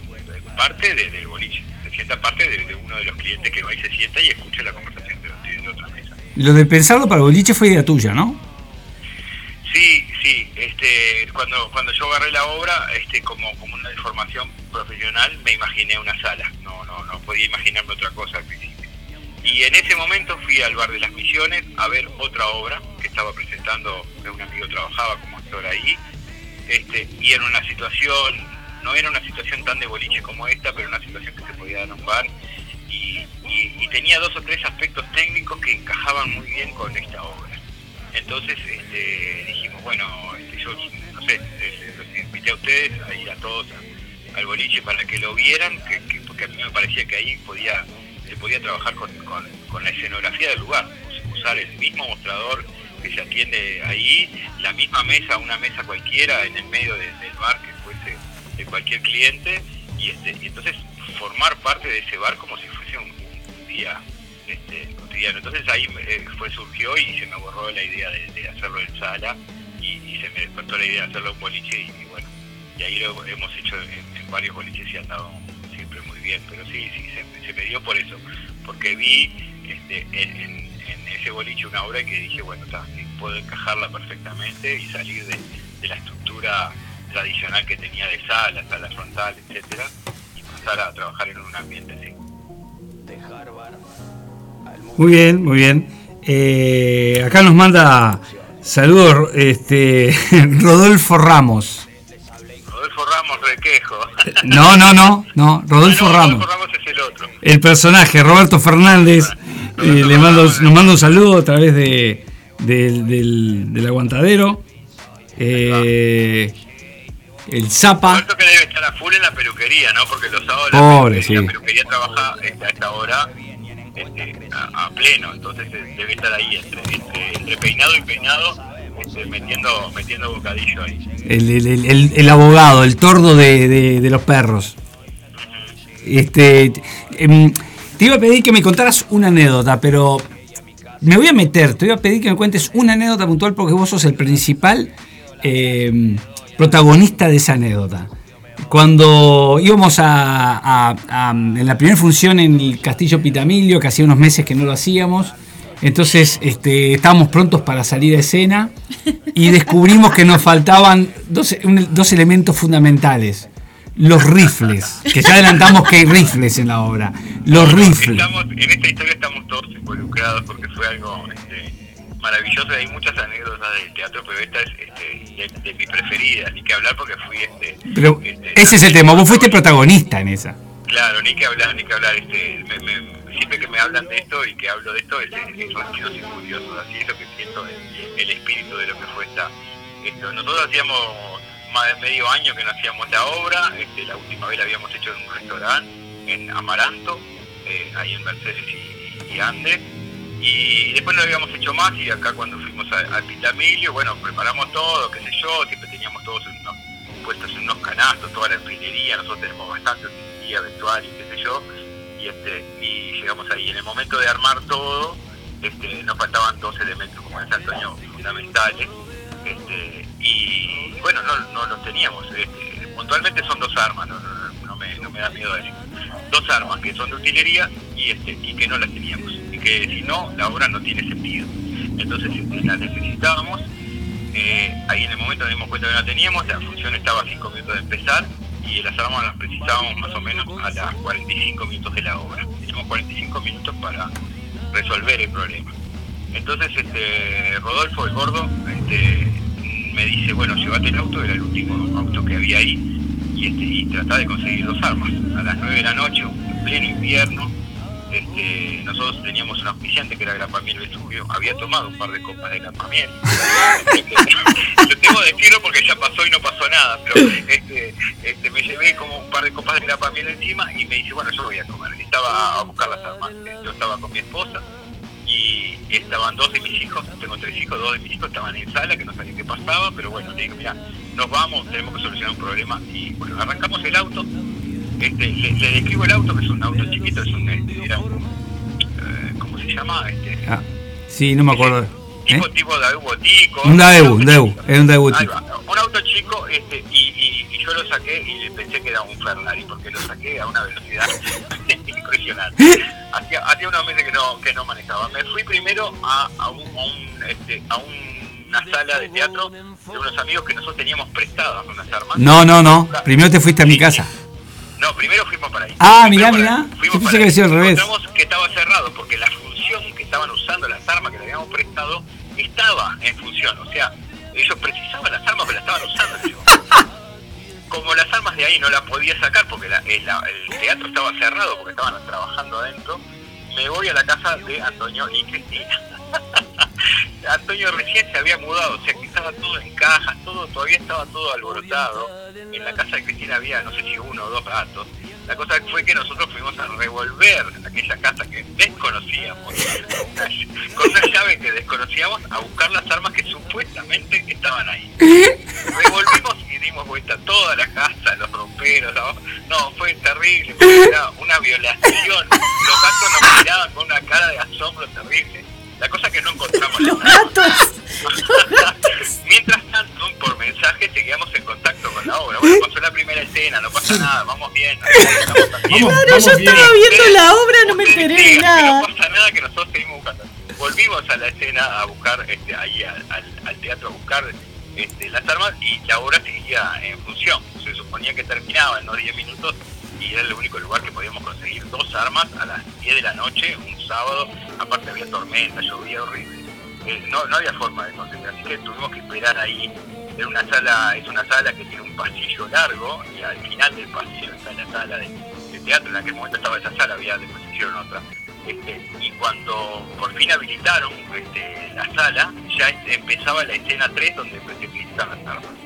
parte de- del boliche, se sienta parte de, de uno de los clientes que va y se sienta y escucha la conversación de, de otra mesa. Lo de pensarlo para boliche fue idea tuya, ¿no? Sí, sí, este, cuando, cuando yo agarré la obra, este, como, como una deformación profesional, me imaginé una sala, no, no, no podía imaginarme otra cosa al principio. Y en ese momento fui al Bar de las Misiones a ver otra obra que estaba presentando, un amigo trabajaba como actor ahí, este, y era una situación, no era una situación tan de boliche como esta, pero una situación que se podía dar y, tenía dos o tres aspectos técnicos que encajaban muy bien con esta obra. Entonces este, dijimos, bueno, este, yo no sé, los invité a ustedes, a todos a- al boliche para que lo vieran, que- porque a mí me parecía que ahí podía se podía trabajar con, con- la escenografía del lugar, us- usar el mismo mostrador que se atiende ahí, la misma mesa, una mesa cualquiera en el medio de- del bar que fuese de cualquier cliente, y, este, y entonces formar parte de ese bar como si fuese un, día este, cotidiano. Entonces ahí eh, fue surgió y se me borró la idea de, hacerlo en sala y, se me despertó la idea de hacerlo en boliche y, bueno, y ahí lo hemos hecho en, varios boliches y ha andado siempre muy bien, pero sí, sí, se, me dio por eso, porque vi este, en, en- ese boliche una obra que dije, bueno, está, puedo encajarla perfectamente y salir de, de la estructura tradicional que tenía de sala, sala frontal, etcétera, y pasar a trabajar en un ambiente así. Muy bien, muy bien. Eh, acá nos manda saludos este, Rodolfo Ramos. Rodolfo Ramos Requejo. No, no, no, no, Rodolfo No, Ramos. Rodolfo Ramos es el otro. El personaje, Roberto Fernández, eh, le mando, nos manda un saludo a través de, del, del- del aguantadero. Eh, el Zapa. Roberto que debe estar a full en la peluquería, ¿no? Porque los sábados Pobre, la, sí. la peluquería trabaja este, a esta hora este, a, a pleno, entonces eh, debe estar ahí entre, entre, entre peinado y peinado, metiendo, metiendo bocadillo ahí. El, abogado, el tordo de, los perros. Este, em, te iba a pedir que me contaras una anécdota, pero me voy a meter, te voy a pedir que me cuentes una anécdota puntual porque vos sos el principal em, protagonista de esa anécdota. Cuando íbamos a, a- a- en la primera función en el Castillo Pitamilio, que hacía unos meses que no lo hacíamos, entonces este, estábamos prontos para salir a escena y descubrimos que nos faltaban dos, un- dos elementos fundamentales. Los rifles, que ya adelantamos que hay rifles en la obra. Los rifles. Estamos, en esta historia estamos todos involucrados porque fue algo este, maravilloso. Hay muchas anécdotas del teatro, pero esta es este, de, de mis preferidas, ni que hablar porque fui este. Pero este, ese es el tema, vos fuiste protagonista en esa. Claro, ni que hablar, ni que hablar. Este, me- me- siempre que me hablan de esto y que hablo de esto, es, es y furiosos. Así es lo que siento, el, espíritu de lo que fue esta. Esto. Nosotros hacíamos más de medio año que no hacíamos la obra. Este, la última vez la habíamos hecho en un restaurante en Amaranto, eh, ahí en Mercedes y, y Andes. Y después no habíamos hecho más y acá cuando fuimos al Pitamilio, bueno, preparamos todo, qué sé yo, siempre teníamos todos en unos, puestos en unos canastos, toda la alfilería, nosotros tenemos bastante utilería, vestuario, qué sé yo, y este y llegamos ahí. En el momento de armar todo, este, nos faltaban dos elementos, como decía Antonio, fundamentales, este, y bueno, no, no los teníamos. Este, puntualmente son dos armas, no, no- no me, no me da miedo decir. Dos armas que son de utilería y, este, y que no las teníamos, y que si no, la obra no tiene sentido. Entonces este, las necesitábamos. Eh, ahí en el momento nos dimos cuenta que no la teníamos, la función estaba a cinco minutos de empezar y las armas las precisábamos más o menos a las 45 minutos de la obra. Teníamos 45 minutos para resolver el problema. Entonces este Rodolfo, el gordo, este, me dice, bueno, llévate el auto, era el último auto que había ahí, y, este, y tratá de conseguir dos armas. A las 9 de la noche, en pleno invierno, este, nosotros teníamos un auspiciante que era Grapamiel Vesubio, había tomado un par de copas de Grapamiel. Yo debo decirlo porque ya pasó y no pasó nada, pero este, este, me llevé como un par de copas de Grapamiel encima y me dice, bueno, yo voy a comer. Estaba a buscar las armas. Yo estaba con mi esposa y estaban dos de mis hijos, tengo tres hijos, dos de mis hijos estaban en sala, que no sabía qué pasaba, pero bueno, le digo, mira, nos vamos, tenemos que solucionar un problema y bueno, arrancamos el auto, este, le, le describo el auto, que es un auto chiquito, es un, este, era un, eh, ¿cómo se llama? Este, Ah, sí, no me acuerdo. ¿Eh? tipo, tipo Daewoo Botico. Un Daewoo, un Daewoo, era un Daewoo Ahí chico. va, un auto chico este, y, y, y yo lo saqué y pensé que era un Ferrari porque lo saqué a una velocidad impresionante. Hacía, hacía unos meses que no, que no manejaba. Me fui primero a, a, un, a, un, este, a un- una sala de teatro de unos amigos que nosotros teníamos prestadas unas armas. No, no, no. Primero te fuiste a mi casa. No, primero fuimos para ahí. Ah, mirá, mirá. fuimos Yo pensé para que al revés. Encontramos que estaba cerrado porque la función que estaban usando las armas que le habíamos prestado estaba en función. O sea, ellos precisaban las armas, pero las estaban usando. Como las armas de ahí no las podía sacar porque la- el, la- el teatro estaba cerrado porque estaban trabajando adentro, me voy a la casa de Antonio y Cristina. Antonio recién se había mudado, o sea que estaba todo en cajas, todo, todavía estaba todo alborotado. En la casa de Cristina había no sé si uno o dos gatos. La cosa fue que nosotros fuimos a revolver aquella casa que desconocíamos, con una, llave que desconocíamos, a buscar las armas que supuestamente estaban ahí. Revolvimos y dimos vuelta a toda la casa, los romperos, la- no, fue terrible, porque era una violación. Los gatos nos miraban con una cara de asombro terrible. La cosa que no encontramos Los armas. gatos. Mientras tanto, por mensaje seguíamos en contacto con la obra. Bueno, pasó la primera escena, no pasa nada, vamos bien. Vamos, Claro, yo bien. estaba viendo Ustedes- la obra, no me enteré de nada. No pasa nada que nosotros seguimos buscando. Volvimos a la escena a buscar, este, ahí al, al- al teatro a buscar este, las armas y la obra seguía en función. Se suponía que terminaba en unos 10 minutos y era el único lugar que podíamos conseguir dos armas a las 10 de la noche, un sábado. Aparte había tormenta, llovía horrible. Eh, no, había forma de conseguir, así que tuvimos que esperar ahí. Era una sala, es una sala que tiene un pasillo largo y al final del pasillo está la sala de, teatro. En aquel momento estaba esa sala, había después hicieron otra. Este, y cuando por fin habilitaron este, la sala, ya empezaba la escena 3 donde se utilizan las armas.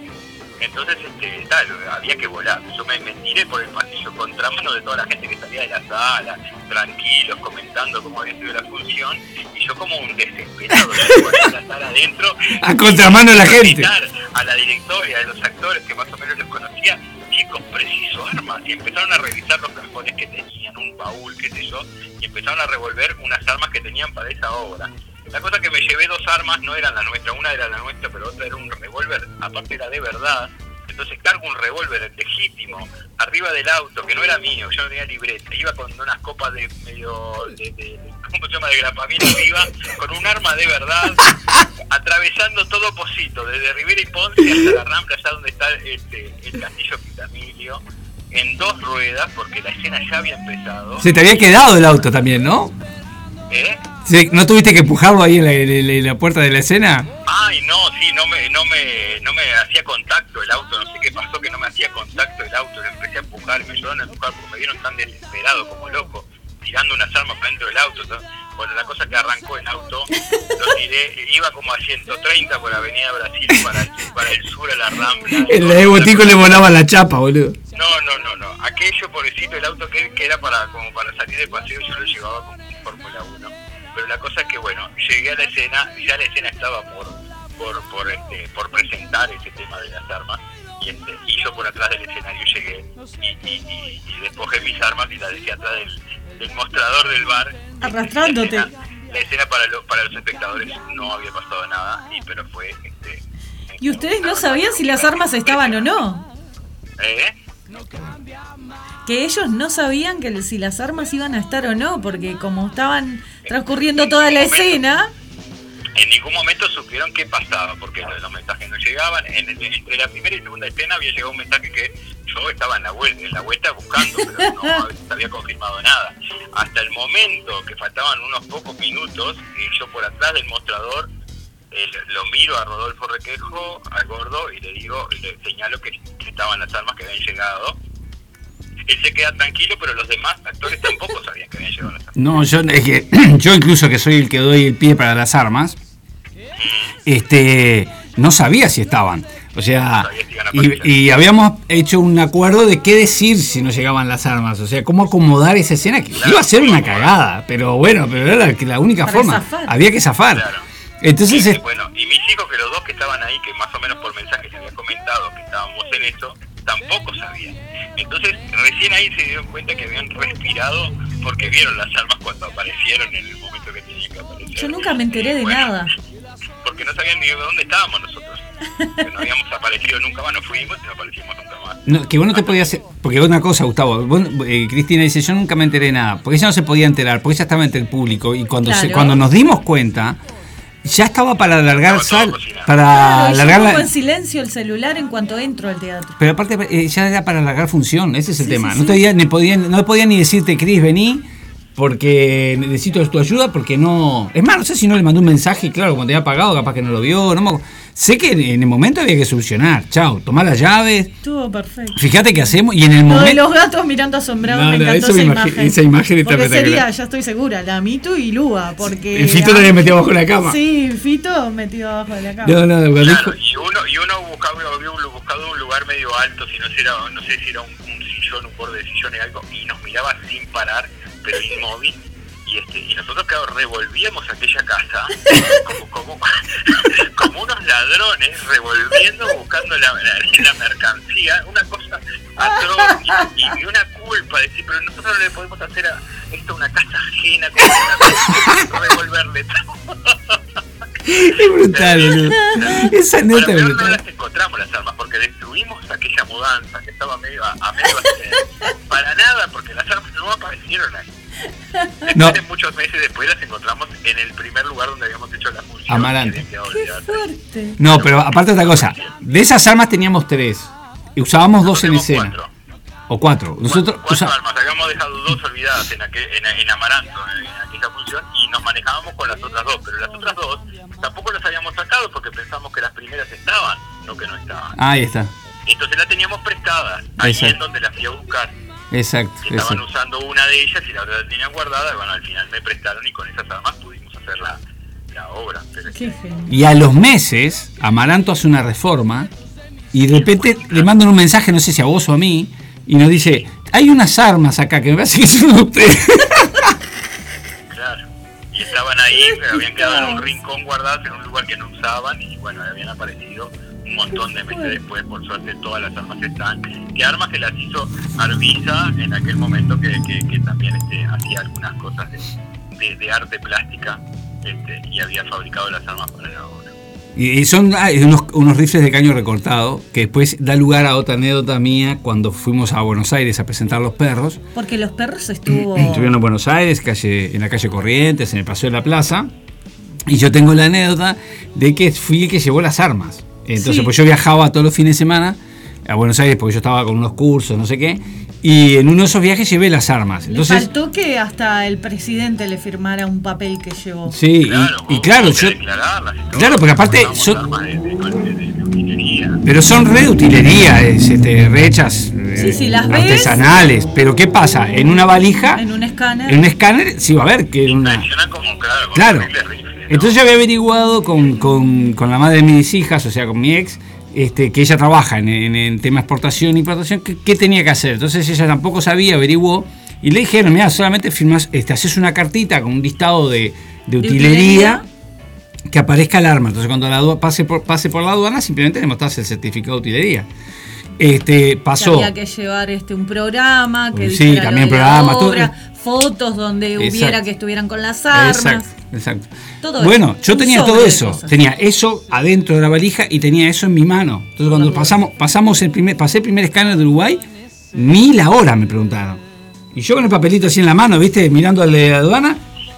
Entonces, este, tal, había que volar. Yo me, me tiré por el pasillo contramano de toda la gente que salía de la sala, tranquilos, comentando cómo había sido la función, y yo como un desesperado, con la sala adentro, A contramano de la gente. a la directora y a los actores que más o menos los conocía, chicos, preciso armas, y empezaron a revisar los cajones que tenían, un baúl, qué sé yo, y empezaron a revolver unas armas que tenían para esa obra. La cosa que me llevé dos armas no eran la nuestra, una era la nuestra, pero otra era un revólver, aparte era de verdad. Entonces cargo un revólver legítimo arriba del auto, que no era mío, yo no tenía libreta, iba con unas copas de medio, de, de- ¿cómo se llama?, de grapamiento arriba, con un arma de verdad, atravesando todo Posito, desde Rivera y Ponce hasta la Rambla, allá donde está este, el castillo Pitamilio, en dos ruedas, porque la escena ya había empezado. Se te había quedado el auto también, ¿no? ¿Eh? Sí, ¿No tuviste que empujarlo ahí en la, en la- la puerta de la escena? Ay, no, sí, no me, no me, no me hacía contacto el auto, no sé qué pasó que no me hacía contacto el auto, lo empecé a empujar, me ayudaron a empujar porque me vieron tan desesperado como loco, tirando unas armas para dentro del auto. ¿no? Bueno, la cosa que arrancó el auto, lo tiré, iba como a 130 por Avenida Brasil para el, para el sur a la Rambla. El de Botico le volaba la chapa, boludo. No, no, no, no. Aquello, pobrecito, el auto que, que era para como para salir de paseo, yo lo llevaba con Fórmula 1. Pero la cosa es que, bueno, llegué a la escena, ya la escena estaba por por por, este, por presentar ese tema de las armas. Y, este, y yo por atrás del escenario llegué y, y, y, despojé mis armas y las dejé atrás del, del mostrador del bar. Arrastrándote. La escena, la escena para, lo- para los espectadores no había pasado nada, y, pero fue... Este, ¿Y ustedes no sabían si las armas estaban o no? ¿Eh? Que ellos no sabían que si las armas iban a estar o no, porque como estaban transcurriendo toda la escena, En ningún momento supieron qué pasaba, porque los mensajes no llegaban. En, entre la primera y segunda escena había llegado un mensaje que yo estaba en la vuelta, en la vuelta buscando, pero no había confirmado nada. Hasta el momento que faltaban unos pocos minutos, y yo por atrás del mostrador eh, lo miro a Rodolfo Requejo, al gordo, y le digo, le señalo que, estaban las armas que habían llegado. Él se queda tranquilo, pero los demás actores tampoco sabían que habían llegado las armas. No, yo, es que, yo incluso que soy el que doy el pie para las armas, este, no sabía si estaban. O sea, si y, y habíamos hecho un acuerdo de qué decir si no llegaban las armas. O sea, cómo acomodar esa escena que iba a ser una cagada. Pero bueno, pero era la, la única forma. zafar. Había que zafar. Claro. Entonces, Y, es- bueno, y mis hijos, que los dos que estaban ahí, que más o menos por mensaje se había comentado que estábamos en eso, tampoco sabían. Entonces, recién ahí se dieron cuenta que habían respirado porque vieron las armas cuando aparecieron en el momento que tenían que aparecer. Yo nunca me enteré de Bueno, nada. Porque no sabían ni de dónde estábamos nosotros. Que no habíamos aparecido nunca más, no fuimos y no aparecimos nunca más. No, que vos no te podías. Porque una cosa, Gustavo. vos, eh, Cristina dice: Yo nunca me enteré de nada. Porque ella no se podía enterar. Porque ella estaba entre el público. Y cuando, se- cuando nos dimos cuenta, ya estaba para alargar. Sal- cocinado. para Claro, alargar. la- en silencio el celular en cuanto entro al teatro. pero aparte, eh, ya era para alargar función. Ese es el Sí, tema. sí, no, sí. te podía, ni podían, no podía ni decirte, Cris, vení. Porque necesito tu ayuda. Porque no. Es más, no sé si no le mandó un mensaje. y Claro, cuando te había pagado, capaz que no lo vio. No me sé que en, en el momento había que solucionar. Chao, tomá las llaves. Estuvo perfecto. Fíjate qué hacemos. Y en el Lo de momento. los gatos mirando asombrados No, me encantó esa, me imagen. esa imagen está Porque sería, ya estoy segura, la Mitu y Lua, porque... El Fito también metió abajo de la cama. Sí, Fito metido abajo de la cama. No, no, cuando Claro, dijo- y uno, y uno buscaba, había buscado un lugar medio alto, si no, si era, no sé si era un, un sillón, un borde de sillón y algo, y nos miraba sin parar, pero inmóvil. Y, este, y nosotros, claro, revolvíamos aquella casa como, como, como unos ladrones, revolviendo, buscando la, la- la mercancía, una cosa atroz y, y una culpa, decir, pero nosotros no le podemos hacer a esto una casa ajena, como revolverle todo. Es brutal, boludo. Esa Bueno, nota es pero no brutal. las encontramos las armas porque destruimos aquella mudanza que estaba medio a, a medio hacer. para nada porque las armas no aparecieron ahí. No. de muchos meses después las encontramos en el primer lugar donde habíamos hecho la función. Amarante. Qué. No, pero aparte otra cosa. De esas armas teníamos tres. Y usábamos dos en Nosotros escena. cuatro. O cuatro. Nosotros Cuatro usa- armas, habíamos dejado dos olvidadas en, aquel, en, en Amaranto, en, en aquella función, y nos manejábamos con las otras dos, pero las otras dos tampoco las habíamos sacado porque pensamos que las primeras estaban, no que no estaban. Ahí está. Entonces las teníamos prestadas, ahí Exacto. es donde las fui a buscar. Exacto. estaban exacto. usando una de ellas y la otra la tenían guardada, bueno, al final me prestaron y con esas armas pudimos hacer la, la obra. Qué. Y a los meses, Amaranto hace una reforma y de repente le mandan un mensaje, no sé si a vos o a mí, y nos dice, hay unas armas acá que me parece que son de ustedes. claro, y estaban ahí, pero habían quedado en un rincón guardadas en un lugar que no usaban y bueno, habían aparecido un montón de meses después, por suerte todas las armas están, que armas que las hizo Arvisa en aquel momento que, que, que también este, hacía algunas cosas de, de, de arte plástica este, y había fabricado las armas para la obra. Y son ah, unos, unos rifles de caño recortado, que después da lugar a otra anécdota mía cuando fuimos a Buenos Aires a presentar los perros. Porque los perros estuvo... Estuvieron en Buenos Aires, calle, en la calle Corrientes, en el Paseo de la Plaza. Y yo tengo la anécdota de que fui el que llevó las armas. Entonces, Sí. pues yo viajaba todos los fines de semana a Buenos Aires porque yo estaba con unos cursos, no sé qué. Y en uno de esos viajes llevé las armas. Le Entonces, faltó que hasta el presidente le firmara un papel que llevó. sí, y- Claro, y, vos claro, yo. y Claro, porque aparte usamos son- armas de, de- de- de utilería. Pero son re de utilería, es, este, re hechas eh, Sí, sí, las ves. artesanales. Pero ¿qué pasa? En una valija, En un escáner. en un escáner, sí va a ver que una. Como, claro, como Claro. Entonces yo había averiguado con, con- con la madre de mis hijas, o sea, con mi ex, este, que ella trabaja en, en, en tema exportación e importación, ¿qué, tenía que hacer? Entonces ella tampoco sabía, averiguó, y le dijeron, mira, solamente firmas, este, haces una cartita con un listado de, de utilería, utilería. que aparezca el arma. Entonces cuando la pase por, pase por la aduana, simplemente le mostrás el certificado de utilería. Este, que pasó. había que llevar este un programa, que Sí, también de la programa, todo. obra, fotos donde Exacto. hubiera que estuvieran con las armas. Exacto, exacto. Todo bueno, eso, yo tenía todo eso. Tenía eso adentro de la valija y tenía eso en mi mano. Entonces cuando pasamos, pasamos el primer, pasé el primer escáner de Uruguay, ni la hora me preguntaron. Y yo con el papelito así en la mano, viste, mirando al de la aduana,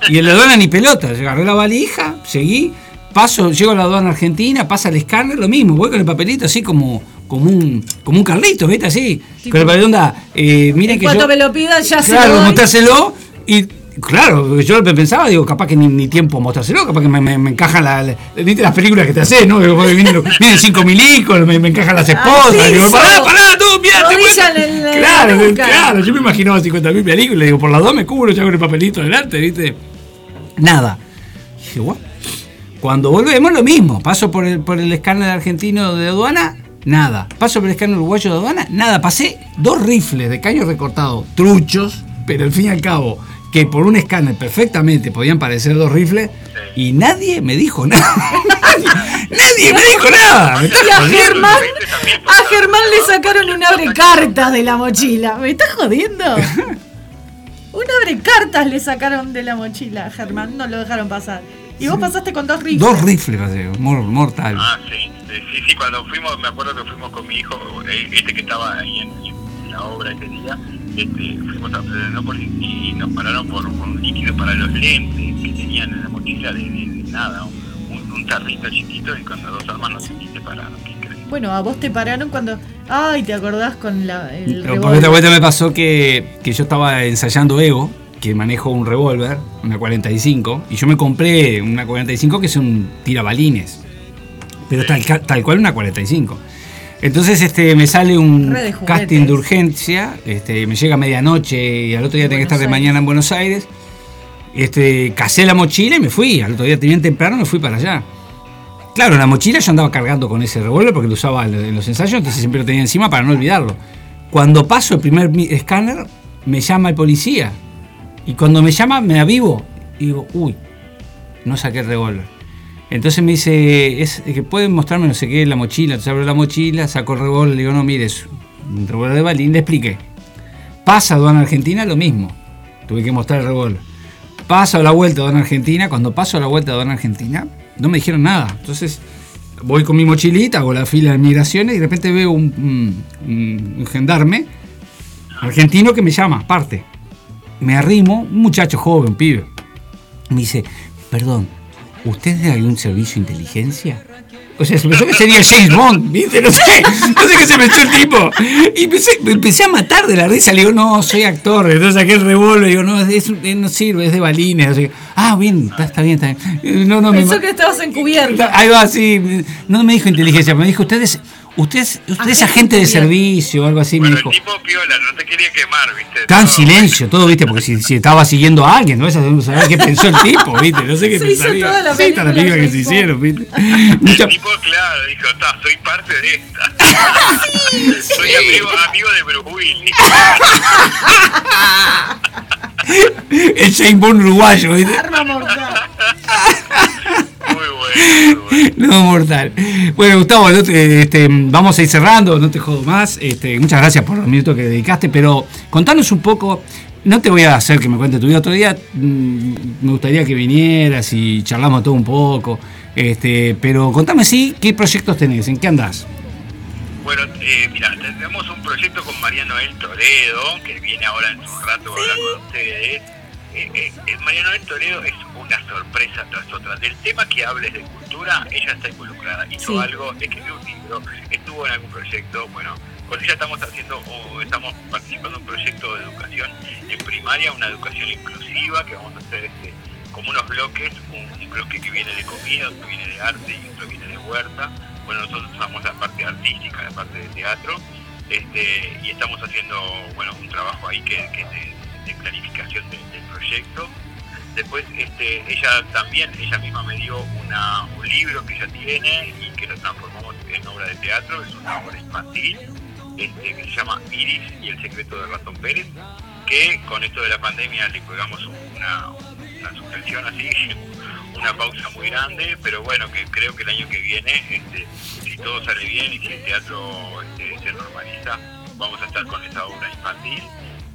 y el de la aduana ni pelota. Agarré la valija, seguí, paso, llego a la aduana argentina, pasa el escáner, lo mismo, voy con el papelito así como, como un, como un Carlito, ¿viste? Así, con el papelito onda, eh, que yo, me lo pidan, ya se claro, doy. mostrárselo y claro, yo pensaba, digo, capaz que ni, ni tiempo mostrárselo, capaz que me, me, me encajan la, la- ¿viste las películas que te haces, ¿no? Vienen, vienen cinco milicos, me, me encajan las esposas, Al digo, pará, pará, tú, mira, te Claro, la claro, yo me imaginaba 50 mil películas, digo, por las dos me cubro, ya con el papelito delante, ¿viste? Nada. Dije, "Guau". Cuando volvemos lo mismo, paso por el, por el escáner argentino de aduana, nada. Paso por el escáner uruguayo de aduana, nada. Pasé dos rifles de caño recortado, truchos, pero al fin y al cabo, que por un escáner perfectamente podían parecer dos rifles, y nadie me dijo nada. nadie, me dijo nada. Me Y a. Germán, a Germán le sacaron un abre cartas de la mochila. ¿Me estás jodiendo? Un abre cartas le sacaron de la mochila a Germán, no lo dejaron pasar. Y vos pasaste con dos rifles. Dos rifles, mortal. Ah, sí, sí, sí, sí, cuando fuimos, me acuerdo que fuimos con mi hijo, eh, este que estaba ahí en, en la obra ese día, este, fuimos a Florianópolis y, y nos pararon por, por un líquido para los lentes que tenían en la mochila de, de- de nada, un, un tarrito chiquito y cuando dos hermanos se te pararon. Bueno, a vos te pararon cuando. Ay, ¿te acordás con la, el Pero por esta vuelta me pasó que, que yo estaba ensayando Ego, que manejo un revólver, una 45, y yo me compré una 45 que es un tirabalines, pero tal, cual una 45. Entonces este, me sale un de casting de urgencia, este, me llega a medianoche y al otro día tenía que estar de mañana en Buenos Aires. Este, casé la mochila y me fui. Al otro día bien temprano me fui para allá. Claro, la mochila yo andaba cargando con ese revólver porque lo usaba en los ensayos, entonces siempre lo tenía encima para no olvidarlo. Cuando paso el primer escáner, me llama el policía. Y cuando me llama, me avivo. Y digo, uy, no saqué el revólver. Entonces me dice, es que pueden mostrarme no sé qué, la mochila. Entonces abro la mochila, saco el revólver, le digo, no, mire, es un revólver de balín, le expliqué. Pasa a aduana argentina, lo mismo. Tuve que mostrar el revólver. Paso a la vuelta a aduana argentina, cuando paso a la vuelta a aduana argentina, no me dijeron nada. Entonces voy con mi mochilita, hago la fila de migraciones y de repente veo un, un- gendarme argentino que me llama, aparte. Me arrimo, un muchacho joven, un pibe. Me dice, perdón, ¿usted es de algún servicio de inteligencia? O sea, se pensó que sería James Bond, ¿viste? No sé, no sé qué se pensó el tipo. Y empecé, me empecé a matar de la risa. Le digo, no, soy actor. Entonces saqué el revólver. Digo, no, es, un- no sirve, es de balines. Así que, ah, bien, está, está bien, está bien. No, no, Pensó que estabas encubierto. Ahí va, sí. No me dijo inteligencia, me dijo, usted es, usted es, usted es agente de servicio o algo así, me Bueno, dijo. el tipo piola, no te quería quemar, ¿viste? Está en No, silencio, todo, ¿viste? Porque si, si estaba siguiendo a alguien, ¿no? Esa no saber qué pensó el tipo, ¿viste? No sé qué Se hizo pensaría. toda la Sí, está la película película que se hicieron, ¿viste? El Mucha- tipo, claro, dijo, "Ta, soy parte de esta. soy amigo, amigo de Bruce Willis. el James Bond uruguayo, ¿viste? Arma mortal. Muy bueno, muy bueno. No, mortal. Bueno, Gustavo, no te- este, vamos a ir cerrando, no te jodo más. Este, muchas gracias por los minutos que dedicaste, pero contanos un poco. No te voy a hacer que me cuente tu vida otro día. mm, Me gustaría que vinieras y charlamos todo un poco. Este, pero contame sí, qué proyectos tenés, en qué andás. Bueno, eh, mira, tenemos un proyecto con Mariano El Toledo, que viene ahora en un rato a hablar con ustedes. Eh, eh, eh, Mariano El Toledo es una sorpresa tras otra. Del tema que hables de cultura, ella está involucrada. Hizo Sí. algo, escribió un libro, estuvo en algún proyecto. Bueno, con ella estamos haciendo, o estamos participando en un proyecto de educación en primaria, una educación inclusiva, que vamos a hacer este, como unos bloques, un, un bloque que viene de comida, otro viene de arte y otro viene de huerta. Bueno, nosotros usamos la parte artística, la parte de teatro, este, y estamos haciendo bueno un trabajo ahí que, que de, de planificación de- del proyecto. Después este, ella también, ella misma me dio una, un libro que ella tiene y que lo transformamos en obra de teatro, es una obra infantil este, que se llama Iris y el secreto de Ratón Pérez, que con esto de la pandemia le colgamos una, una suspensión así, una pausa muy grande, pero bueno, que creo que el año que viene, este, si todo sale bien y si el teatro este, se normaliza, vamos a estar con esa obra infantil,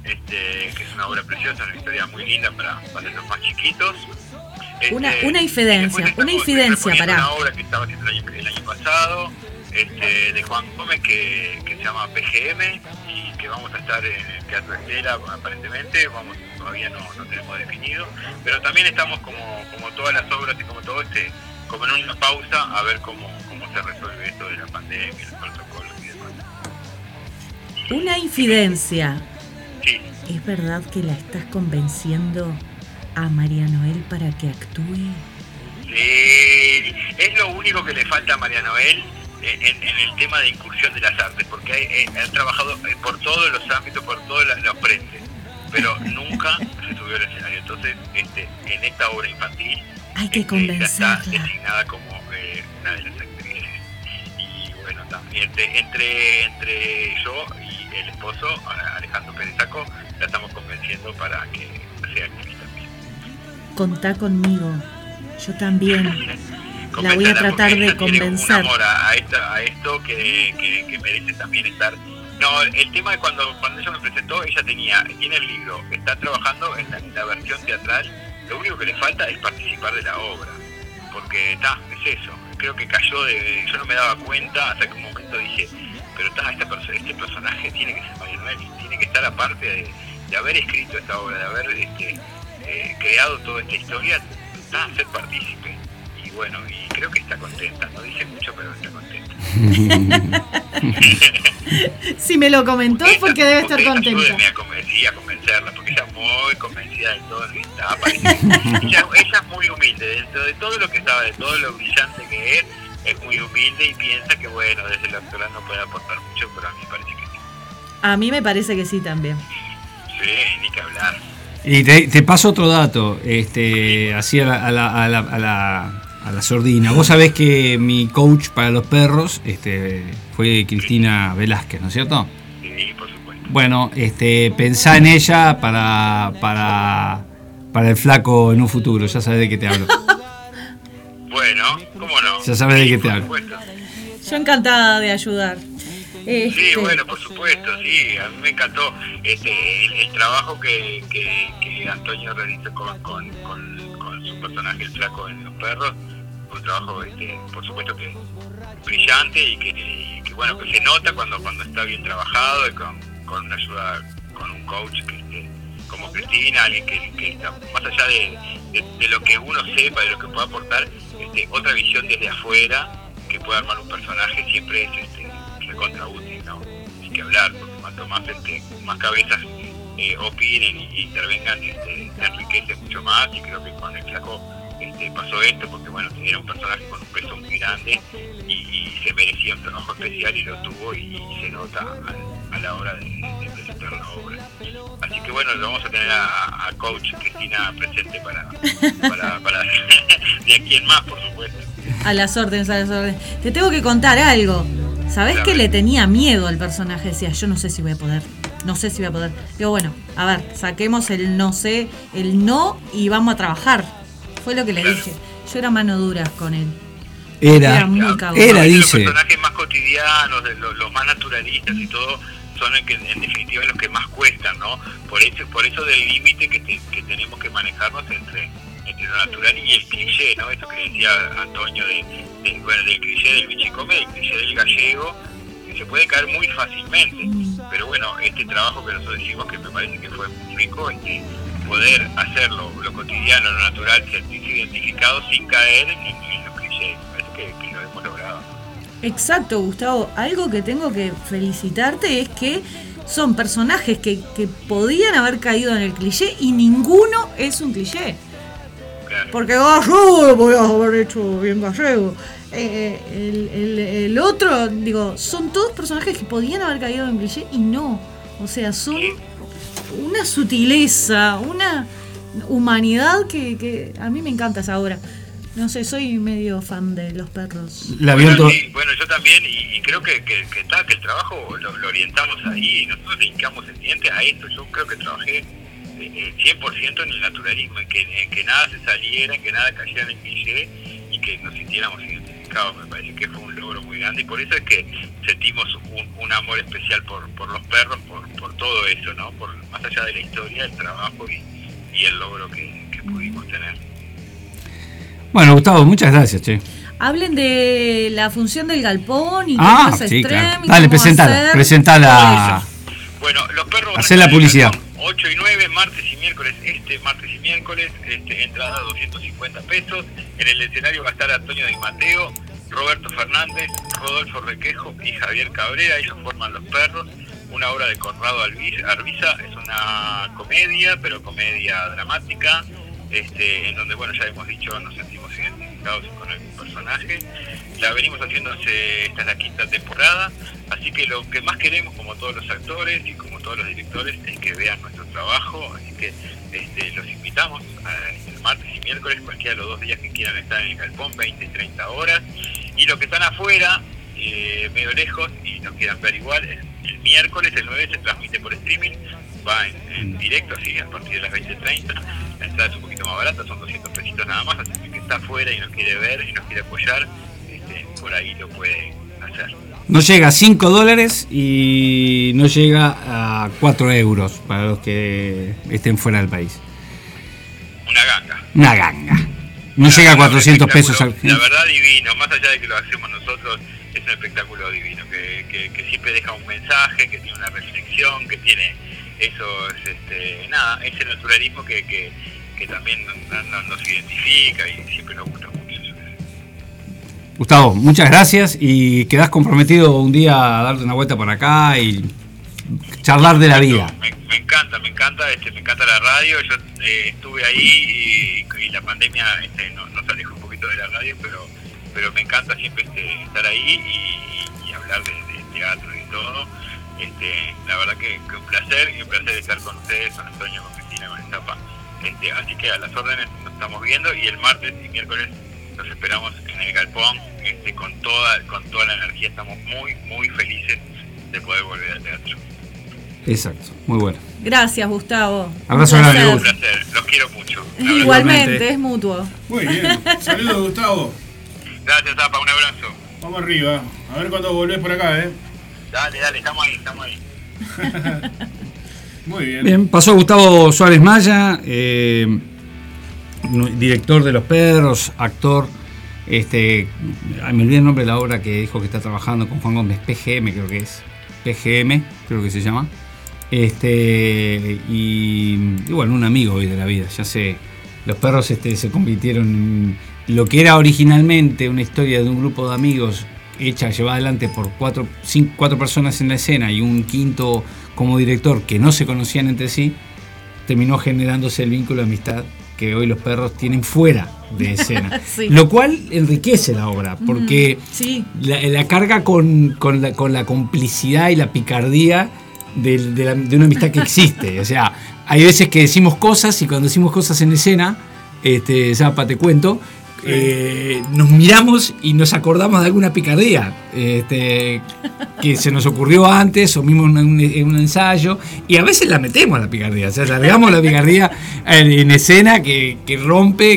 este, que es una obra preciosa, una historia muy linda para, para los más chiquitos. Este, Una- una infidencia, una infidencia, pará. Una obra que estaba haciendo el año, el año pasado, este, de Juan Gómez, que, que se llama PGM, y que vamos a estar en el Teatro Estela, aparentemente, vamos todavía no, no tenemos definido, pero también estamos como, como todas las obras y como todo este como en una pausa a ver cómo, cómo se resuelve esto de la pandemia, los protocolos y demás. Una infidencia. Sí, ¿Es verdad que la estás convenciendo a María Noel para que actúe? sí, es lo único que le falta a María Noel en, en el tema de incursión de las artes, porque ha, eh, ha trabajado eh, por todos los ámbitos, por todos los frentes, pero nunca se subió al escenario. Entonces, este, en esta obra infantil, Hay que este, está designada como eh, una de las actrices. Y bueno, también entre, entre, entre yo y el esposo, Alejandro Pérez Saco, la estamos convenciendo para que sea actriz también. Contá conmigo. Yo también. La voy a tratar de convencer. Un amor a, esto que, que- que merece también estar. No, el tema es cuando, cuando ella me presentó, ella tenía, tiene el libro, está trabajando en la, en la versión teatral, lo único que le falta es participar de la obra, porque está, es eso, creo que cayó de, yo no me daba cuenta, hasta que un momento dije, pero está, esta este personaje tiene que ser María Noel, tiene que estar aparte de, de haber escrito esta obra, de haber este, eh, creado toda esta historia, está, ser partícipe. Y bueno, y creo que está contenta, no dice mucho, pero está contenta. Si me lo comentó es porque debe estar contenta. ayúdenme a, conven- sí, a convencerla, porque ella es muy convencida de todo lo que está. Ella, ella es muy humilde, dentro de todo lo que sabe, de todo lo brillante que es, es muy humilde y piensa que, bueno, desde la actoral no puede aportar mucho, pero a mí me parece que sí. A mí me parece que sí también. Sí, ni que hablar. Y te, te paso otro dato, este, así a la, a la, a la, a la- a la sordina. Vos sabés que mi coach para los perros este, fue Cristina Velázquez, ¿no es cierto? Sí, por supuesto. Bueno, este, pensá en ella para, para, para el flaco en un futuro, ya sabés de qué te hablo. Bueno, ¿cómo no? Ya sabes de Sí, qué te hablo. supuesto. Yo encantada de ayudar. Sí, Este, bueno, por supuesto, sí, a mí me encantó este, el, el trabajo que, que, que Antonio realizó con, con, con, con su personaje, el flaco en Los Perros, un trabajo, este, por supuesto que brillante y que, bueno, que se nota cuando, cuando está bien trabajado y con, con una ayuda, con un coach que, este, como Cristina, alguien que, que está más allá de, de- de lo que uno sepa, de lo que pueda aportar, este, otra visión desde afuera que pueda armar un personaje siempre es este, recontra útil, ¿no? Hay que hablar, porque cuanto más, este, más cabezas eh, opinen y intervengan, este, se enriquece mucho más y creo que con el flaco pasó esto porque bueno, era un personaje con un peso muy grande y, y se merecía un trabajo especial y lo tuvo y, y se nota a, a la hora de, de presentar la obra. Así que bueno, lo vamos a tener a, a coach Cristina presente para, para, para de aquí en más, por supuesto. A las órdenes, a las órdenes. Te tengo que contar algo. ¿Sabés que le tenía miedo al personaje? Decía, yo no sé si voy a poder. No sé si voy a poder. Digo, bueno, a ver, saquemos el no sé, el no y vamos a trabajar. Fue lo que le dije. Yo era mano dura con él. Era, Era muy era, Los dice. personajes más cotidianos, de los, los más naturalistas y todo, son el que, en definitiva los que más cuestan, ¿no? Por eso, por eso del límite que, te- que tenemos que manejarnos entre, entre lo natural y el cliché, ¿no? Esto que decía Antonio de, de- bueno, del cliché del bichicome, del cliché del gallego, que se puede caer muy fácilmente. Pero bueno, este trabajo que nosotros hicimos, que me parece que fue muy rico, este, poder hacerlo, lo cotidiano, lo natural, sentirse identificado sin caer en, los clichés. Parece que, que lo hemos logrado. Exacto, Gustavo. Algo que tengo que felicitarte es que son personajes que, que podían haber caído en el cliché y ninguno es un cliché. Claro. Porque gallego, voy a haber hecho bien gallego. Eh, el, el- el otro, digo, son todos personajes que podían haber caído en cliché y no. O sea, son una sutileza, una humanidad que, que a mí me encanta esa obra. No sé, soy medio fan de los perros. La Bueno, sí, bueno, yo también, y, y creo que, que, que, está, que el trabajo lo, lo orientamos ahí, y nosotros le hincamos el diente a esto. Yo creo que trabajé eh, eh, 100% en el naturalismo, en que, en que nada se saliera, en que nada cayera en el cliché y que nos sintiéramos Me parece que fue un logro muy grande y por eso es que sentimos un, un amor especial por, por los perros, por, por todo eso, ¿no? Por, más allá de la historia, el trabajo y, y el logro que, que pudimos tener. Bueno, Gustavo, muchas gracias, che. Hablen de la función del galpón y Ah, sí, claro. Dale, presentala, hacer. presentala. Bueno, los perros Hacé la publicidad. Galpón 8 y 9, martes y miércoles, este martes y miércoles, este, entrada 250 pesos. En el escenario va a estar Antonio Di Mateo, Roberto Fernández, Rodolfo Requejo y Javier Cabrera, ellos forman Los Perros, una obra de Conrado Arbiza, es una comedia, pero comedia dramática, este, en donde, bueno, ya hemos dicho, nos sentimos identificados con algún personaje. La venimos haciendo hace, esta es la quinta temporada, así que lo que más queremos, como todos los actores y como todos los directores, es que vean nuestro trabajo, así que este, los invitamos a- el martes y miércoles, cualquiera de los dos días que quieran estar en el galpón, 20 y 30 horas, y los que están afuera, eh, medio lejos, y nos quieran ver igual, el, el miércoles, el 9, se transmite por streaming, va en, en directo, así a partir de las 20.30, la entrada es un poquito más barata, son 200 pesitos nada más, así que el que está afuera y nos quiere ver y nos quiere apoyar, este, por ahí lo puede hacer. No llega a 5 dólares y no llega a 4 euros para los que estén fuera del país. Una ganga. Una ganga. No llega a verdad, 400 un pesos al La verdad divino, más allá de que lo hacemos nosotros, es un espectáculo divino, que, que- que siempre deja un mensaje, que tiene una reflexión, que tiene eso, es, este, nada, ese naturalismo que, que, que también no- no- nos identifica y siempre nos gusta mucho. Gustavo, muchas gracias y quedás comprometido un día a darte una vuelta por acá y charlar de la vida. Me, me encanta, me encanta, este, me encanta la radio. Yo eh, estuve ahí y, y la pandemia este, nos, nos alejó un poquito de la radio, pero pero me encanta siempre este, estar ahí y, y hablar de, de teatro y todo. Este, la verdad que, que un placer y un placer estar con ustedes, con Antonio, con Cristina, con Estapa. Este, así que a las órdenes nos estamos viendo y el martes y miércoles los esperamos en el galpón este, con toda con toda la energía. Estamos muy, muy felices de poder volver al teatro. Exacto, muy bueno. Gracias, Gustavo. Abrazo Un grande, placer. Un placer, los quiero mucho. Un abrazo. Igualmente, Igualmente. es mutuo. Muy bien. Saludos, Gustavo. Gracias, Zapa, un abrazo. Vamos arriba. A ver cuándo volvés por acá, ¿eh? Dale, dale, estamos ahí, estamos ahí. Muy bien. Bien, pasó Gustavo Suárez Maya, eh, director de Los Perros, actor. Este, me olvidé el nombre de la obra que dijo que está trabajando con Juan Gómez, PGM creo que es. PGM, creo que se llama. Este, y, y bueno, un amigo hoy de la vida, ya sé. Los perros este, se convirtieron en lo que era originalmente una historia de un grupo de amigos hecha, llevada adelante por cuatro, cinco, cuatro personas en la escena y un quinto como director que no se conocían entre sí, terminó generándose el vínculo de amistad que hoy los perros tienen fuera de escena. Sí. Lo cual enriquece la obra, porque Sí. la, la carga con, con la, con la complicidad y la picardía de, la- de una amistad que existe. O sea, hay veces que decimos cosas y cuando decimos cosas en escena, este, Zapa, te cuento, eh, nos miramos y nos acordamos de alguna picardía este, que se nos ocurrió antes o mismo en un, en un ensayo y a veces la metemos la picardía, o sea, largamos la picardía en, en escena que, que rompe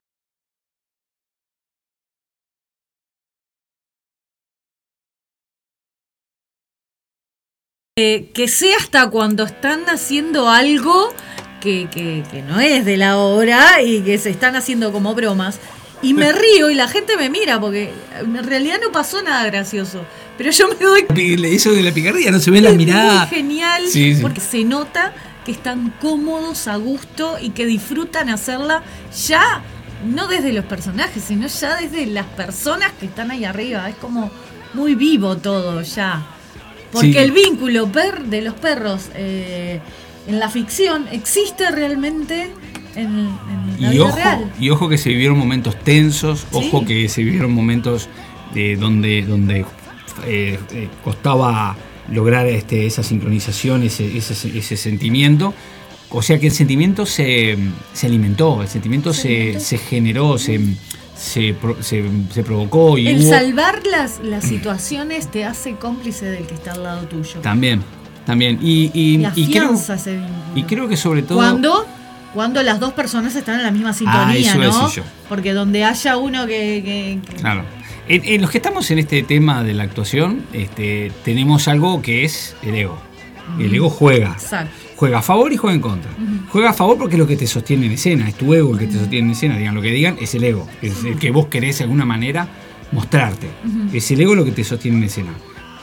Eh, que sea hasta cuando están haciendo algo que, que- que no es de la hora y que se están haciendo como bromas. Y me río y la gente me mira porque en realidad no pasó nada gracioso. Pero yo me doy eso de la picardía, no se ve la es mirada. muy genial Sí, sí. porque se nota que están cómodos, a gusto y que disfrutan hacerla ya no desde los personajes, sino ya desde las personas que están ahí arriba. Es como muy vivo todo ya. Porque Sí. el vínculo per de los perros eh, en la ficción existe realmente en, en la Y vida ojo, real. y ojo que se vivieron momentos tensos, ojo que se vivieron momentos de donde, donde eh, eh, costaba lograr este, esa sincronización, ese, ese, ese sentimiento. O sea que el sentimiento se, se alimentó, el sentimiento Se se, alimentó. se generó, se, se, se- provocó y El hubo salvar las, las situaciones te hace cómplice del que está al lado tuyo. también, también. Y, y, Y creo, y creo que sobre todo... Cuando, cuando las dos personas están en la misma sintonía, eso iba a ¿no? Porque donde haya uno que. que- que- Claro. En, en los que estamos en este tema de la actuación, este, tenemos algo que es el ego. El ego juega. Exacto. Juega a favor y juega en contra. Juega a favor porque es lo que te sostiene en escena, es tu ego el que te sostiene en escena. Digan lo que digan, es el ego. Es el que vos querés de alguna manera mostrarte. Es el ego lo que te sostiene en escena.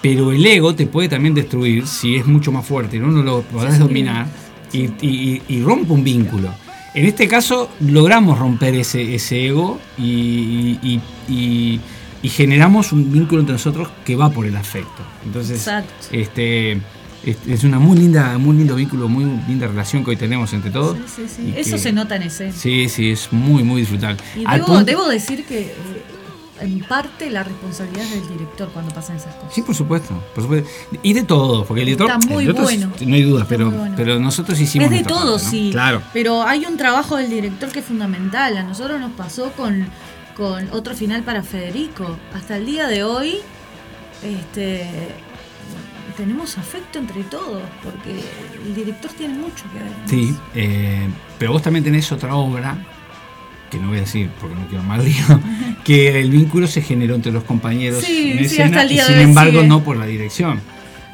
Pero el ego te puede también destruir si es mucho más fuerte, no, no lo podrás sí. dominar y, y- y rompe un vínculo. En este caso logramos romper ese, ese ego y, y- y- y generamos un vínculo entre nosotros que va por el afecto. Entonces, Exacto. este, es, una muy linda, muy lindo vínculo, muy linda relación que hoy tenemos entre todos. Sí, sí, sí. y Eso que- se nota en escena. Sí, sí, es muy, muy disfrutable. Y debo, punto- debo decir que eh, en parte la responsabilidad es del director cuando pasan esas cosas. Sí, por supuesto, por supuesto. Y de todo, porque el director. Está muy el bueno. es- no hay duda, Está pero, muy bueno. pero nosotros hicimos. es de todo, parte, ¿no? sí. Claro. Pero hay un trabajo del director que es fundamental. A nosotros nos pasó con, con otro final para Federico. Hasta el día de hoy, este tenemos afecto entre todos, porque el director tiene mucho que ver. Sí, eh, pero vos también tenés otra obra, que no voy a decir porque no quiero mal lío, que el vínculo se generó entre los compañeros Sí, en escena, y sin embargo sigue. no por la dirección.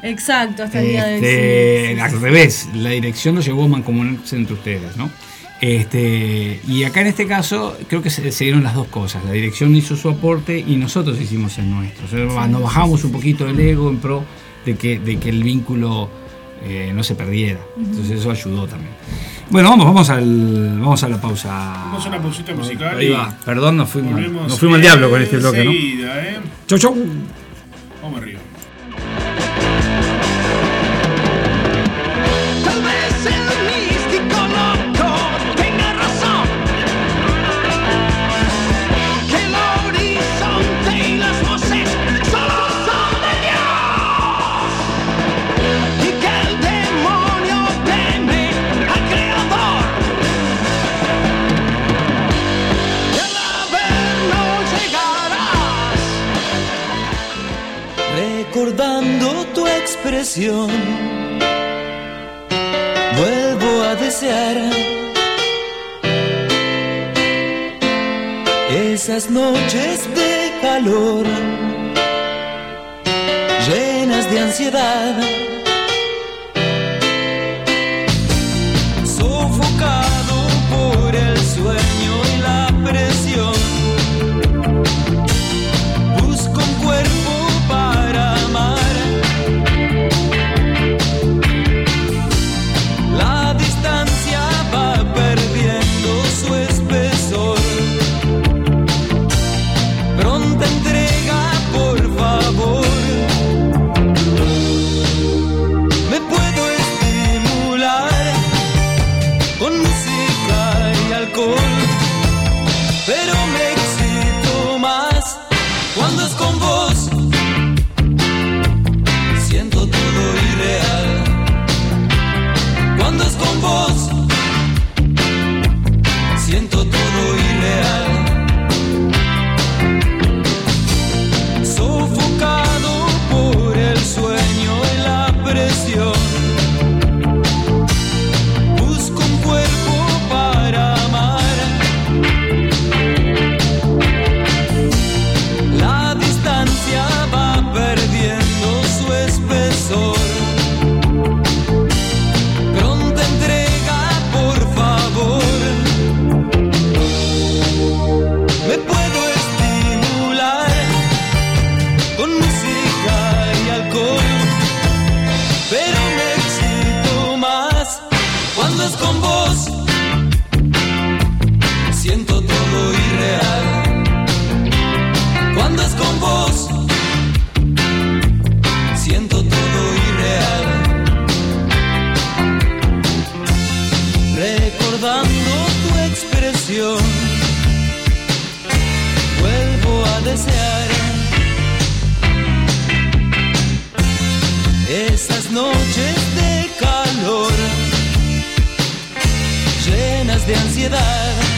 Exacto, hasta el día de hoy. Este, sí, al revés, la dirección lo llevó a mancomunarse entre ustedes, ¿no? Este, y acá en este caso creo que se, se dieron las dos cosas. La dirección hizo su aporte y nosotros hicimos el nuestro. O sea, nos bajamos un poquito el ego en pro de que, de que el vínculo eh, no se perdiera. Entonces eso ayudó también. Bueno, vamos, vamos al, vamos a la pausa. Vamos a una pausita musical Ahí va. Perdón, nos fuimos, nos fuimos al diablo con este bloque, ¿no? ¿eh? Chau, chau. Vamos arriba. Expresión, vuelvo a desear esas noches de calor, llenas de ansiedad, de ansiedad.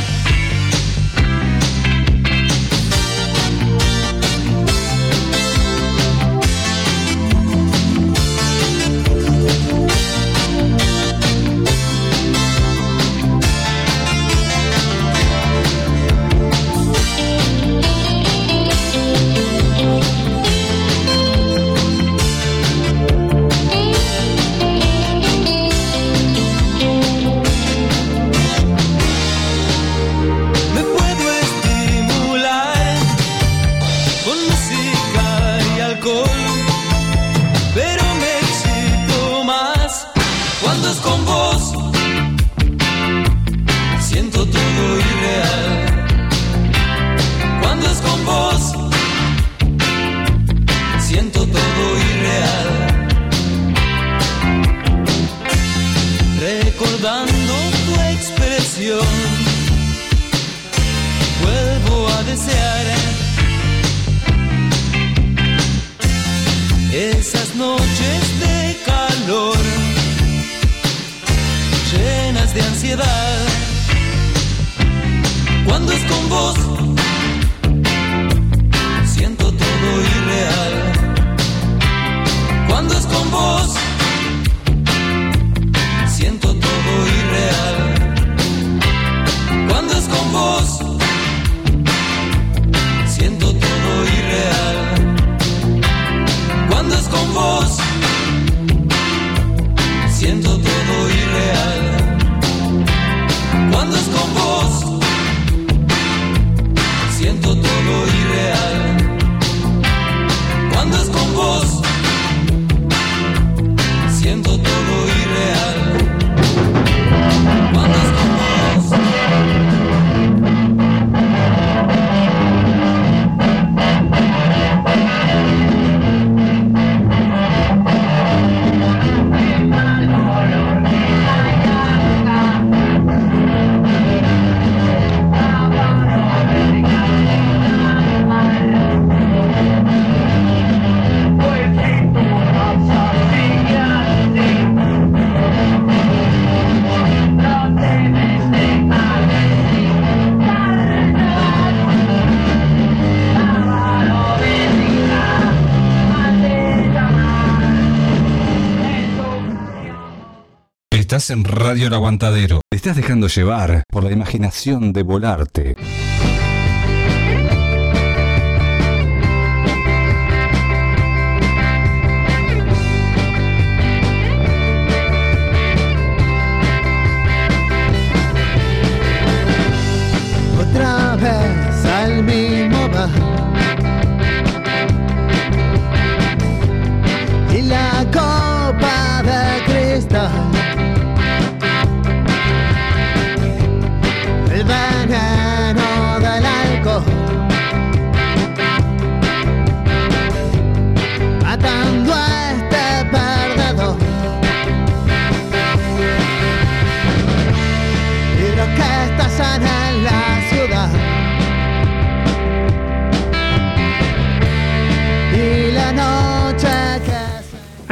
En Radio El Aguantadero. Te estás dejando llevar por la imaginación de volarte.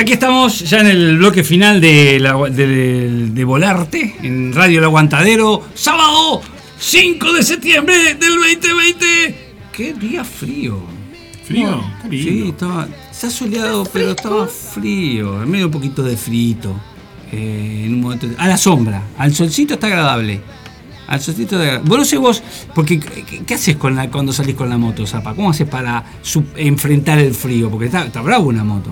Aquí estamos ya en el bloque final de, la- de- de Volarte, en Radio El Aguantadero, sábado 5 de septiembre del 2020. ¡Qué día frío! ¿Frío? No, Qué lindo. sí, estaba, se ha soleado, pero estaba frío, medio un poquito de frito. eh, en un momento, a la sombra, al solcito está agradable. Al solcito está agradable. Vos no sé vos, porque ¿qué, qué haces con la, cuando salís con la moto, Zapa? ¿Cómo haces para enfrentar el frío? Porque está, está bravo una moto.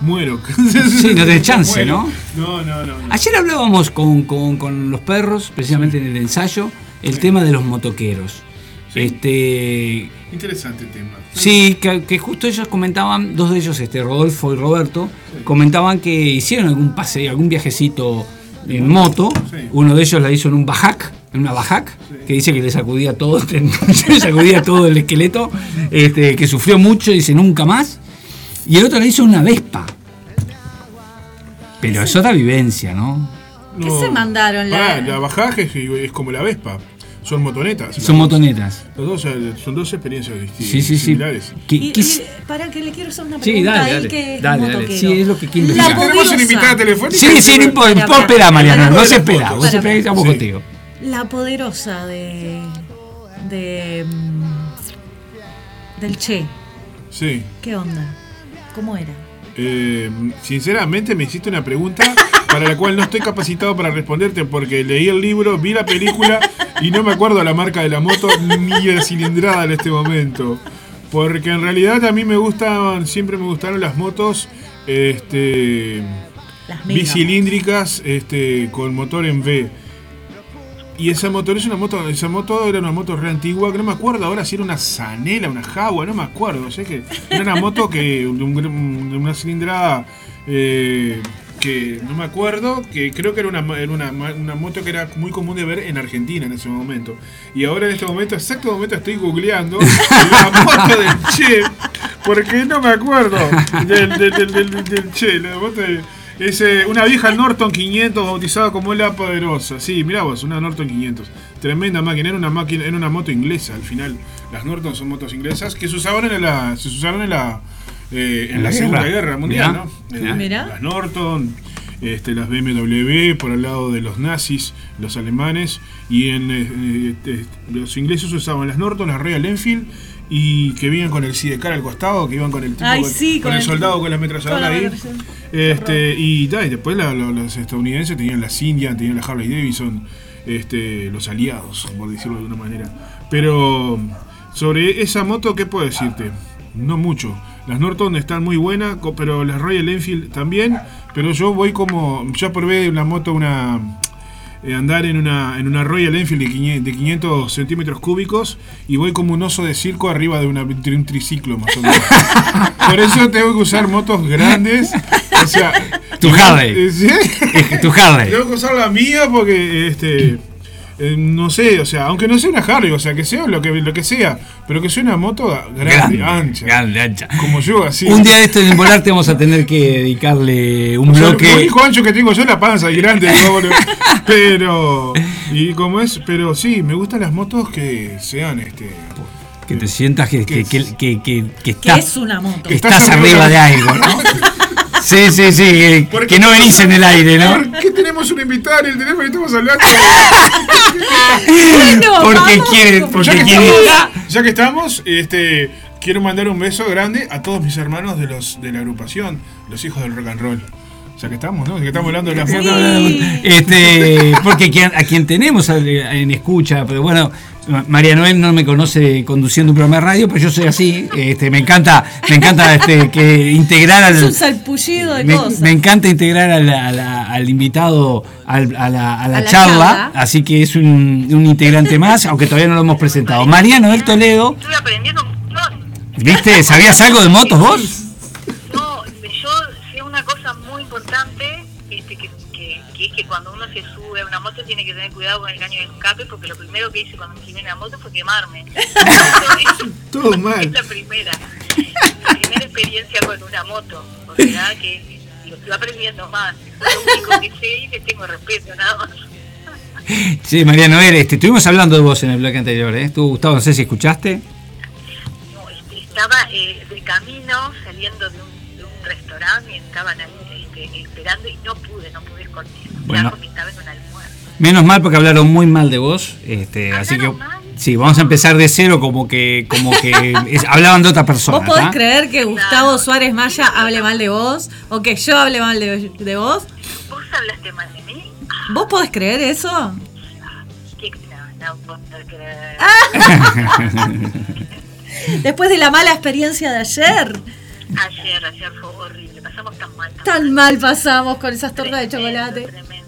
Muero. Sí, no tenés chance. ¿no? No, no, no. no. Ayer hablábamos con, con- con los perros, precisamente en el ensayo, el tema de los motoqueros. Sí. Este, Interesante tema. sí, que, que justo ellos comentaban, dos de ellos, este, Rodolfo y Roberto, comentaban que hicieron algún paseo, algún viajecito en moto. Uno de ellos la hizo en un bajac, en una bajac, que dice que le sacudía todo, le sacudía todo el esqueleto, este, que sufrió mucho, dice nunca más. Y el otro la hizo una Vespa. Pero es otra vivencia, ¿no? ¿Qué se mandaron? La- la bajaje es, es como la Vespa. Son motonetas. Son motonetas. Los dos, son dos experiencias distintas. Sí, sí, sí. similares. ¿Qué- Y, qué y para que le quiero hacer una Sí, pregunta dale, a él dale, que es dale, dale. Sí, es lo que quiero La investigar. ¿Tenemos una invitada poderosa, telefónica? Sí, sí, no importa. Vos para, espera, Mariana, no espera. para, Vos para, espera que estamos sí. contigo. la poderosa de. de. mm, del Che. Sí. ¿Qué onda? ¿Cómo era? Eh, sinceramente me hiciste una pregunta para la cual no estoy capacitado para responderte porque leí el libro, vi la película y no me acuerdo la marca de la moto ni la cilindrada en este momento. Porque en realidad a mí me gustaban, siempre me gustaron las motos este, Las bicilíndricas este, con motor en V. Y esa moto es una moto, esa moto era una moto re antigua, que no me acuerdo ahora si era una Zanela, una Jaguar, no me acuerdo. Sé que era una moto que una cilindrada eh, que no me acuerdo, que creo que era una, era una, una moto que era muy común de ver en Argentina en ese momento. Y ahora en este momento, exacto momento, estoy googleando la moto del Che, porque no me acuerdo del, del, del- del Che, la moto de- es eh, una vieja Norton 500 bautizada como la poderosa. Sí, mirá vos, una Norton 500. tremenda máquina, era una máquina, era una moto inglesa al final. Las Norton son motos inglesas que se usaban en la, se usaron en la, eh, en En la, la Segunda guerra. Guerra Mundial, Mirá, ¿no? mirá. Eh, Mirá. Las Norton, este, las BMW por el lado de los nazis, los alemanes, y en eh, eh, los ingleses usaban las Norton, las Royal Enfield, y que vivían con el sidecar al costado, que iban con el tipo, Ay, con, sí, con con el el- soldado con la ametralladora la ahí. Este, y, da, y después la- los estadounidenses tenían las Indian, tenían la Harley Davidson, este, los aliados, por decirlo de alguna manera. Pero sobre esa moto, ¿qué puedo decirte? No mucho. Las Norton están muy buenas, pero las Royal Enfield también. Pero yo voy como. Ya probé una moto, una. Eh, andar en una, en una Royal Enfield de 500, de 500 centímetros cúbicos y voy como un oso de circo arriba de, una, de un triciclo más o menos. Por eso tengo que usar motos grandes. O sea, Tu Harley. eh, ¿sí? Tu Harley. Tengo que usar la mía porque, este, eh, no sé, o sea, aunque no sea una Harley, o sea, que sea lo que, lo que sea, pero que sea una moto grande, Grande, ancha, grande, ancha. como yo, así. Un día de esto en Volarte vamos a tener que dedicarle un O sea, bloque. único ancho que tengo yo la panza y grande, pero, y como es, pero sí, me gustan las motos que sean, este, Que te sientas que, que, que, que, que- que ¿Qué estás, es una moto? que estás arriba de algo, ¿no? Sí, sí, sí, que, Porque- que no venís en el aire, ¿no? ¿Por qué tenemos un invitado en el teléfono y estamos hablando? Bueno, Porque vamos. quiere, ya, porque que quiere. estamos, ya que estamos, este, quiero mandar un beso grande a todos mis hermanos de los de la agrupación, los hijos del rock and roll. Ya que estamos, ¿no? Ya que estamos hablando de la foto. Este, porque a quien tenemos en escucha, pero bueno, María Noel no me conoce conduciendo un programa de radio, pero yo soy así. Este, me encanta, me encanta este, que integrar Es un al, salpullido de me, cosas. me encanta integrar al, al invitado al- a, la, a la A la charla, charla. así que es un, un integrante más, aunque todavía no lo hemos presentado. María Noel Toledo, Estuve aprendiendo un montón. ¿viste? ¿Sabías algo de motos vos? No, yo sé una cosa muy importante, este, que, que, que es que cuando uno se sube a una moto tiene que tener cuidado con el caño de escape, porque lo primero que hice cuando me subí en la moto fue quemarme. Todo Es mal. la primera. Mi primera experiencia con una moto. O sea que lo estoy aprendiendo más. Es lo único que sé y le tengo respeto, nada más. Sí, María Noel, este, estuvimos hablando de vos en el bloque anterior, ¿eh? Tú, Gustavo, no sé si escuchaste. No, este, estaba eh, de camino saliendo de un, de un restaurante y estaban ahí este, esperando y no pude, no pude esconder. Bueno. Porque estaba en un almuerzo. Menos mal porque hablaron muy mal de vos, este, así que ¿Hablaron mal? sí, vamos a empezar de cero como que como que es- hablaban de otra persona. ¿Vos podés ¿tá? creer que Gustavo Suárez Maya hable mal de vos? ¿O que yo hable mal de, de vos? ¿Vos hablaste mal de mí? ¿Vos podés creer eso? ¿Qué? No, no puedo creer. Ah. Después de la mala experiencia de ayer. Ayer, ayer fue horrible. Pasamos tan mal. Tan mal pasamos con esas tortas de chocolate. Tremendo.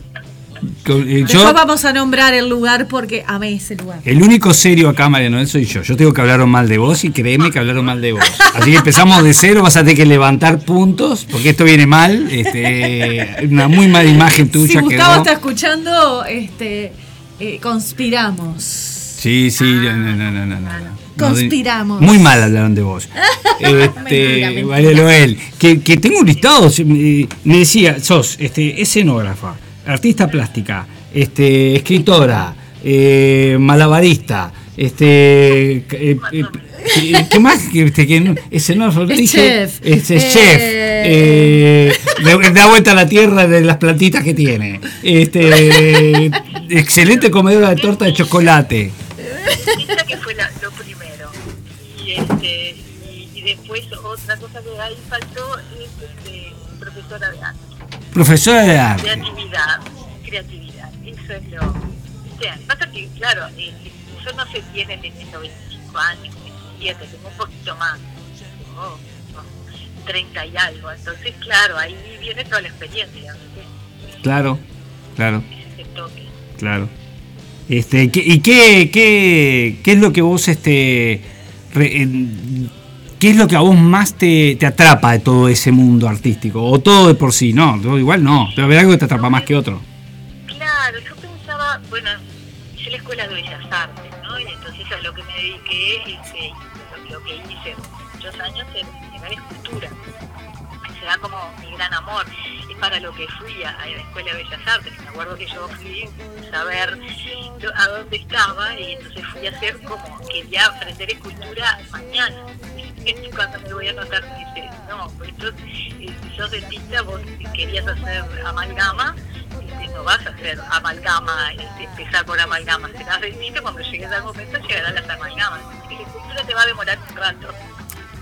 Eh, Después yo, vamos a nombrar el lugar porque amé ese lugar. el único serio acá, María Noel, soy yo. Yo tengo que hablaron mal de vos y créeme que hablaron mal de vos. Así que empezamos de cero, vas a tener que levantar puntos porque esto viene mal. Este, una muy mala imagen Si tuya Gustavo quedó. está escuchando, este, eh, conspiramos. Sí, sí, no, no, no, no, no, no. Conspiramos. Muy mal hablaron de vos. Este. María Noel, que, que tengo un listado, me, me decía, sos este, escenógrafa, artista plástica, este, escritora, eh, malabarista, este, eh, eh, ¿qué- ¿qué más? Que, este, que no- Es dije, chef. Eh, chef, eh, da- da vuelta a la tierra de las plantitas que tiene, este, excelente comedora de torta de chocolate. Esa que fue la- lo primero. Y, este, y, y después otra cosa que ahí faltó es este, profesora de arte. Profesora de arte. Creatividad, creatividad, eso es lo... O sea, pasa que, claro, eh, yo no sé, tiene tengo 25 años, 27, tengo un poquito más, tengo no, 30 y algo, entonces, claro, ahí viene toda la experiencia, ¿viste? Claro, claro. ese toque. Claro. Este, ¿qué- ¿Y qué, qué, qué es lo que vos, este, re- en- qué es lo que a vos más te, te atrapa de todo ese mundo artístico? O todo de por sí, no, igual no, pero habrá algo que te atrapa más que otro. Claro, yo pensaba, bueno, hice la escuela de Bellas Artes, ¿no? Y entonces a lo que me dediqué, este, lo, que hice muchos años era la escultura. será como mi gran amor. Es para lo que fui a, a la Escuela de Bellas Artes. Me acuerdo que yo fui a saber a dónde estaba y entonces fui a hacer como quería aprender escultura mañana. Y cuando me voy a anotar me dice, no, pues entonces, eh, si sos dentista, vos querías hacer amalgama, este, no vas a hacer amalgama, este, empezar por amalgama, serás dentista, cuando llegues al momento llegarán las amalgamas. Y la escultura te va a demorar un rato.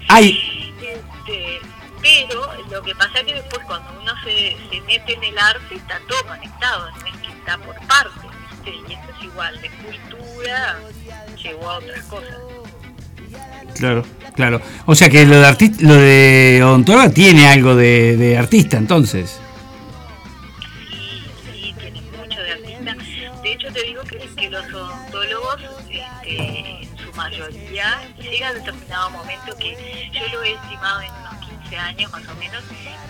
Ay, Este, pero lo que pasa es que después cuando uno se, se mete en el arte está todo conectado, no es que está por ¿viste? y esto es igual, de cultura llegó a otras cosas. Claro, claro. O sea que lo de artista, lo de odontóloga tiene algo de, artista, entonces. Sí, tiene mucho de artista. De hecho, te digo que, los odontólogos, este, en su mayoría, llega a determinado momento que yo lo he estimado en unos 15 años más o menos,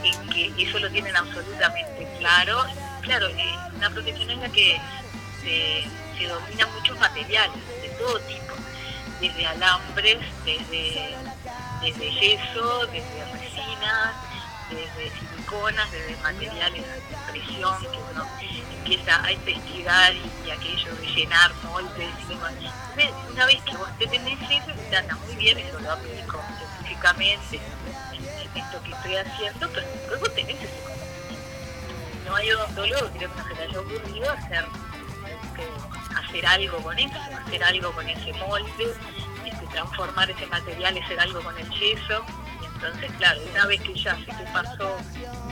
en que eso lo tienen absolutamente claro. Claro, es una profesión en la que se, se dominan muchos materiales de todo tipo, desde alambres, desde, yeso, desde resinas, desde siliconas, desde materiales de impresión que uno empieza a investigar y, aquello de llenar moldes y demás. Una vez que vos te tenés eso, te anda muy bien, eso lo aplico científicamente en, esto que estoy haciendo, pero vos tenés ese conocimiento. No hay odontólogo que no se le haya ocurrido hacer, hacer algo con eso, hacer algo con ese molde, este, transformar ese material, hacer algo con el yeso. Y entonces, claro, una vez que ya se te pasó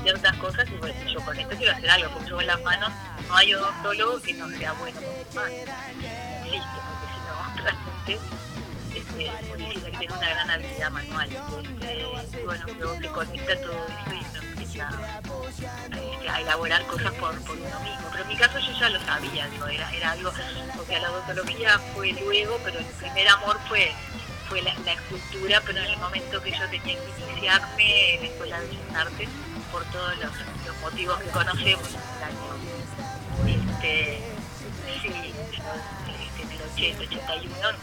ciertas cosas, y bueno, yo con esto quiero hacer algo, porque yo en las manos no hay odontólogo que no sea bueno con sus manos. No existe, porque si no, realmente este, es muy difícil tenga una gran habilidad manual. Este, bueno, luego se conecta todo eso y este, a elaborar cosas por, por uno mismo. Pero en mi caso yo ya lo sabía, digo, era, era algo, porque la odontología fue luego, pero el primer amor fue fue la, escultura, pero en el momento que yo tenía que iniciarme en la Escuela de Bellas Artes, por todos los, motivos que conocemos, este, sí, este, en el 80, 81, no, no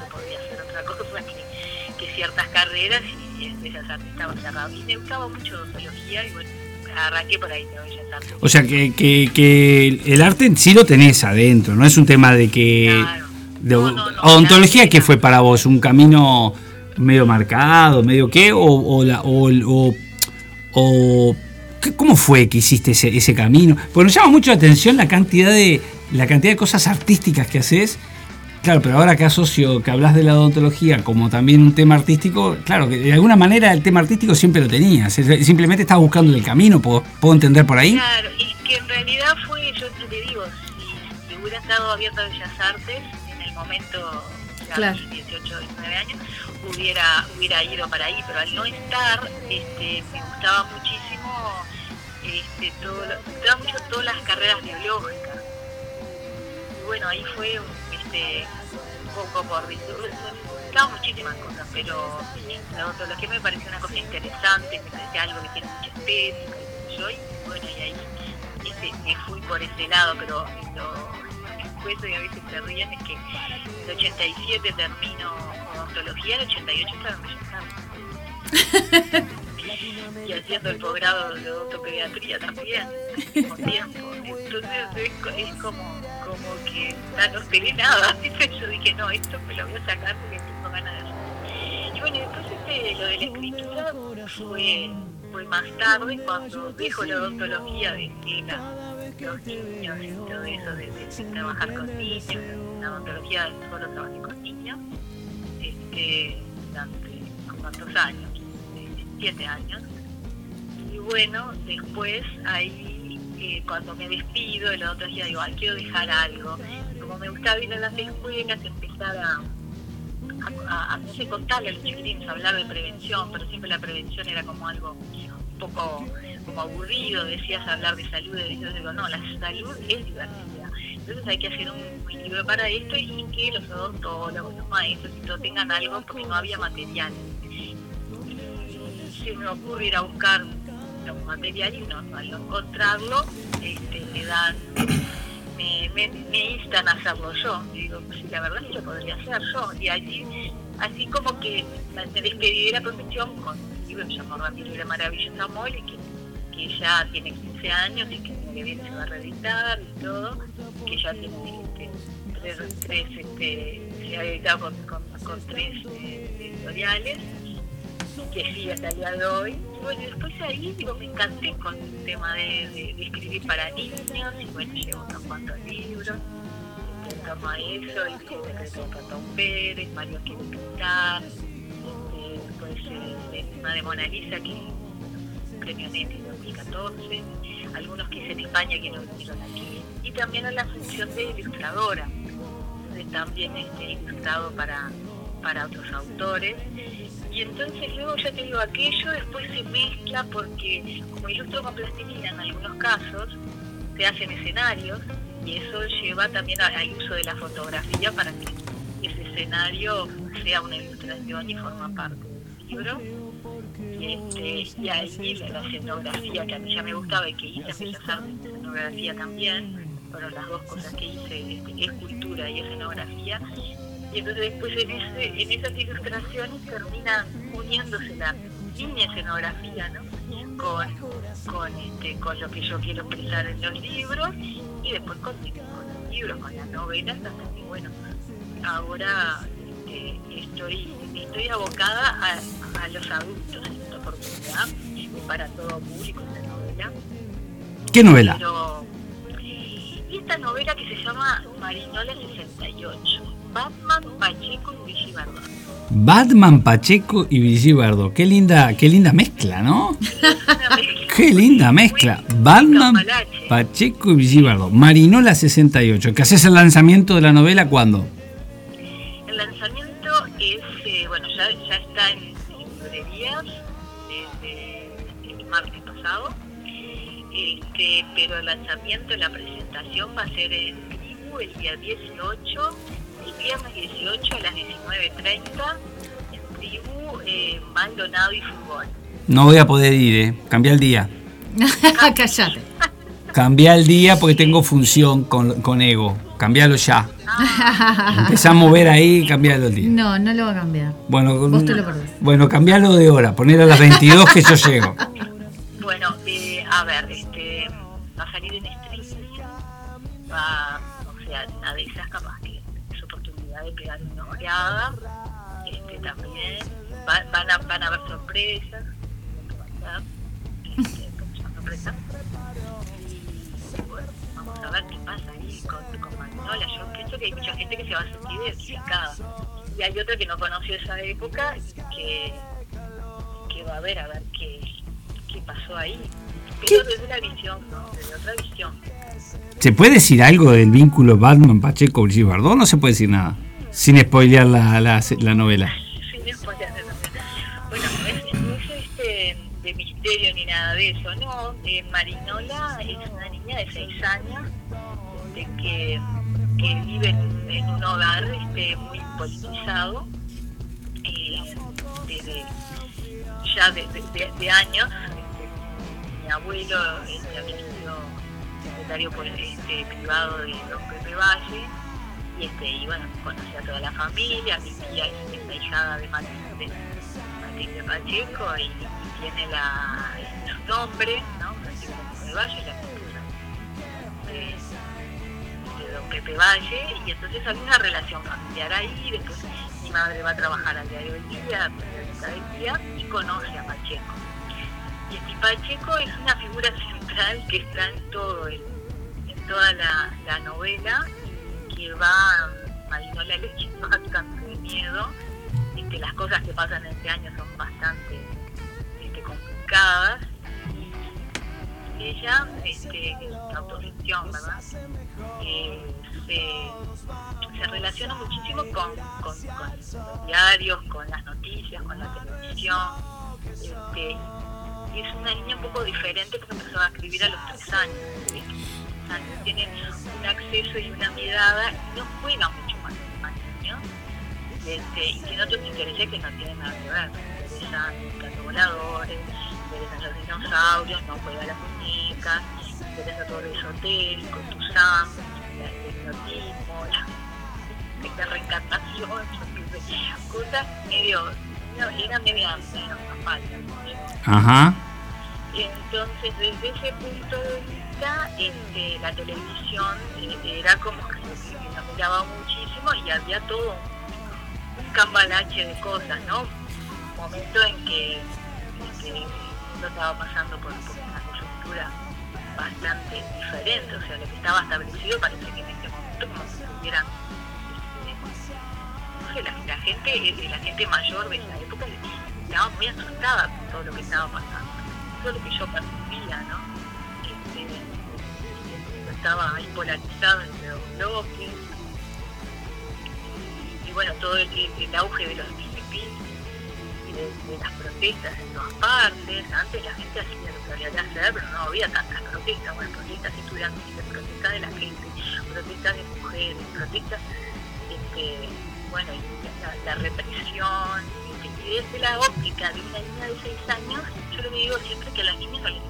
se podía hacer otra cosa que, que ciertas carreras en Bellas Artes estaba cerrado. Y me gustaba mucho odontología y bueno, arranqué por ahí de Bellas Artes. O sea que, que, que el arte en sí lo tenés adentro, no es un tema de que... de odontología que fue para vos un camino medio marcado, medio qué, o, o, la- o, o- o- ¿qué- ¿cómo fue que hiciste ese, ese camino? Porque nos llama mucho la atención la cantidad de la cantidad de cosas artísticas que haces. Claro, pero ahora que asocio que hablas de la odontología como también un tema artístico, claro que de alguna manera el tema artístico siempre lo tenías, simplemente estás buscando el camino, ¿puedo, puedo entender por ahí? Claro, y que en realidad fue, yo te digo, si, si hubiera estado abierta a Bellas Artes en el momento, ya Claro. mis 18, 19 años, hubiera, hubiera ido para ahí, pero al no estar, este, me gustaba muchísimo, este, todo, me gustaban mucho todas las carreras biológicas. Y bueno, ahí fue este, un poco por me gustaban muchísimas cosas, pero la odontología me pareció una cosa interesante, me parecía algo que tiene mucha estética, yo, y bueno, y ahí me fui por ese lado, pero lo cuento y a veces se ríen es que en el 87 termino odontología, en el 88 estaba en y haciendo el posgrado de odontopediatría también, al mismo tiempo. Entonces es como, como que ah, no esperé nada. Yo dije, no, esto me lo voy a sacar porque tengo ganas de hacer. Y bueno, después este, lo de la escritura fue, fue más tarde cuando dejo la odontología de los niños y todo eso, de, de- trabajar con niños, la odontología solo trabajé con niños, este, durante cuántos años, siete años. Y bueno, después ahí, eh, cuando me despido de la odontología, digo, quiero dejar algo. Como me gustaba ir a las escuelas, empezar a, a, a, no sé, contarle a los chiquilines, hablar de prevención, pero siempre la prevención era como algo un poco como aburrido, decías hablar de salud, y yo digo, no, la salud es diversidad. Entonces hay que hacer un, un libro para esto y que los odontólogos, los maestros y todo tengan algo porque no había material. Y se me ocurre ir a buscar un material y no, al no encontrarlo, este, me dan, me, me, instan a hacerlo yo. Digo, pues sí, la verdad es que lo podría hacer yo. Y allí, así como que me despedí de la profesión con mi libro que se llama Ramiro y la maravillosa Molly, que, que ella tiene 15 años y que que viene se va a reeditar y todo, que ya tiene este, tres, este, se ha editado con, con, con tres eh, editoriales que sigue hasta el día de hoy. Y bueno, y después ahí digo, me encanté con el tema de, escribir para niños y bueno, llevo unos cuantos libros torno a eso, el que decreto de Catón Pérez, Mario quiere pintar, este, después eh, tema de Mona Lisa que premio NET en 2014, algunos que hice en España que no vinieron aquí, y también a la función de ilustradora, también este, ilustrado para, para otros autores. Y entonces luego ya te digo, aquello después se mezcla porque como ilustro con plastilina en algunos casos, se hacen escenarios y eso lleva también al uso de la fotografía para que ese escenario sea una ilustración y forma parte del libro. Y, este, y ahí la escenografía que a mí ya me gustaba y que hice en Bellas Artes, escenografía también, fueron las dos cosas que hice, este, escultura y escenografía. Y entonces después en, ese, en esas ilustraciones termina uniéndose la niña escenografía, ¿no? Con, con, este, con lo que yo quiero expresar en los libros y después con, con los libros, con las novelas, hasta que bueno, ahora este, estoy, estoy abocada a, a los adultos en esta oportunidad, para todo público esta novela. ¿Qué novela? Pero, y esta novela que se llama Marinola 68, Batman, Pacheco y Brigitte Bardot. Batman Pacheco y Brigitte Bardot. Qué linda, qué linda mezcla, ¿no? Qué linda mezcla. Batman Pacheco y Brigitte Bardot. Marinola 68. ¿Que haces el lanzamiento de la novela cuándo? El lanzamiento es, eh, bueno, ya, ya está en, librerías desde el martes pasado, este, pero el lanzamiento, la presentación va a ser en el día 18, el viernes 18 a las 19.30, en Tribu, eh, Maldonado y Fútbol. No voy a poder ir, ¿eh? Cambia el día. Cállate. Cambia el día porque tengo función con, con Ego. Cambialo ya. Empezá a mover ahí, cambialo el día. No, no lo va a cambiar. Bueno, Vos te lo perdés. bueno, cambialo de hora. Poner a las 22 que yo llego. Bueno, eh, a ver, este, va a salir en una este, también, va- van, a, van a haber sorpresas, ¿verdad? este, muchas sorpresas, y bueno, vamos a ver qué pasa ahí con, con Magnolia, yo pienso que hay mucha gente que se va a sentir identificada, y hay otra que no conoció esa época y que, que va a ver, a ver qué, qué pasó ahí. Pero desde la visión, ¿no? Desde otra visión. ¿Se puede decir algo del vínculo Batman Pacheco Brigitte Bardot? No se puede decir nada. Sin spoilear la, la, la novela. Sin spoiler de novela. Bueno, no es, es este, de misterio ni nada de eso, no. Eh, Marinola es una niña de 6 años este, que, que vive en, un hogar este, muy politizado. eh, desde ya de, de- de- de años. Mi abuelo este, había sido secretario este, privado de don Pepe Valle y este y bueno conocí a toda la familia mi tía es, la hijada de Martín de, Martín de Pacheco y, y tiene la su nombre no Francisco de Valle la esposa de, de don Pepe Valle y entonces había una relación familiar ahí después mi madre va a trabajar al diario del día periodista del día y conoce a Pacheco. Y este Pacheco es una figura central que está en todo en toda la, la novela y va Marinola le echa bastante de miedo este, las cosas que pasan en este año son bastante este, complicadas y ella este, una autoficción verdad Eh, se, se relaciona muchísimo con, los diarios con las noticias con la televisión este, y es una niña un poco diferente porque empezó a escribir a los tres años. O sea, que tiene un acceso y una mirada y no juega mucho más más niños. Este, y tiene otros intereses que no tienen nada que ver. Interesan los gatos voladores, interesan los dinosaurios, no juega a las muñecas, le interesa todo lo esotérico, Tuzán, el hipnotismo, la, la reencarnación, cosas medio era, era media, media falta. Ajá. Entonces, desde ese punto de vista, este, la televisión eh, era como que la miraba muchísimo y había todo un, cambalache de cosas, ¿no? Un momento en que, en estaba pasando por, una coyuntura bastante diferente, o sea, lo que estaba establecido parece que en este momento como si estuvieran este, no sé, la, gente, eh, la gente mayor de esa época estaba muy asustada con todo lo que estaba pasando. Es lo que yo percibía, ¿no? Estaba ahí polarizado entre los bloques. Y bueno, todo el, auge de los hippies y de, las protestas en todas partes. Antes la gente hacía lo que había que hacer, pero no había tantas protestas. Bueno, protestas estudiantiles, protestas de la gente, protestas de mujeres, protestas, este, bueno, y la, represión. Y desde la óptica de una niña de 6 años, yo le digo siempre que a los niños no les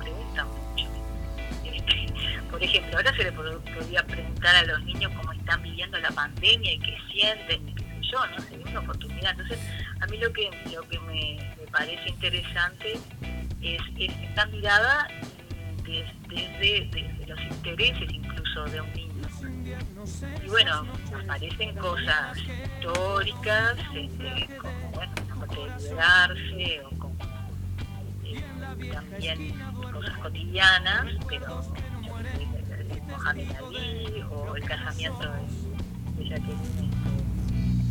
por ejemplo, ahora se le pod- podría preguntar a los niños cómo están viviendo la pandemia y qué sienten, qué yo, ¿no? Sería una oportunidad. Entonces, a mí lo que, lo que me, parece interesante es, es esta mirada des- desde, desde los intereses incluso de un niño. Y bueno, aparecen cosas históricas, este, como bueno, la parte de liberarse, o como eh, también cosas cotidianas, pero Ali o el casamiento de, de Jacqueline,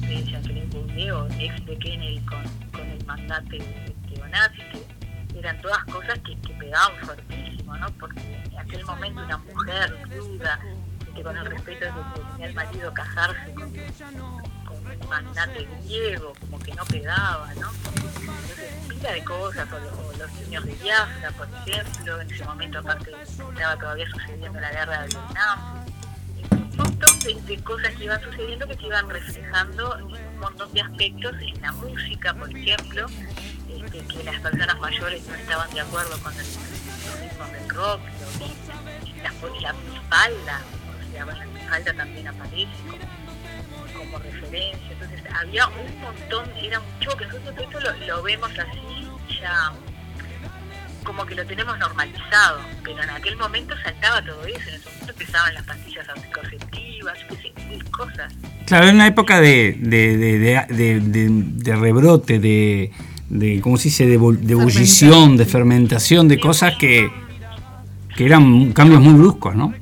de Jacqueline Bouvier o ex de Kennedy con, con el mandante de, Bonazzi, que eran todas cosas que, que pegaban fuertísimo, ¿no? Porque en aquel momento una mujer viuda, que con el respeto de que tenía el marido casarse con, con un magnate griego, como que no pegaba, ¿no? Entonces, de cosas, o, lo- o los niños de Biafra, por ejemplo, en ese momento aparte estaba todavía sucediendo la guerra de Vietnam, un montón de, cosas que iban sucediendo que se iban reflejando en un montón de aspectos en la música, por ejemplo, este, que las personas mayores no estaban de acuerdo con el, los del rock, los- la, la minifalda, o sea, la minifalda también aparece como, como referencia, entonces había un montón, era un choque, nosotros esto lo, vemos así ya como que lo tenemos normalizado, pero en aquel momento saltaba todo eso, en ese momento empezaban las pastillas anticonceptivas, mil cosas. Claro, en una época de, de, de, de, rebrote, de, de, ¿cómo se dice?, de ebullición, de fermentación, de cosas que, que eran cambios muy bruscos, ¿no?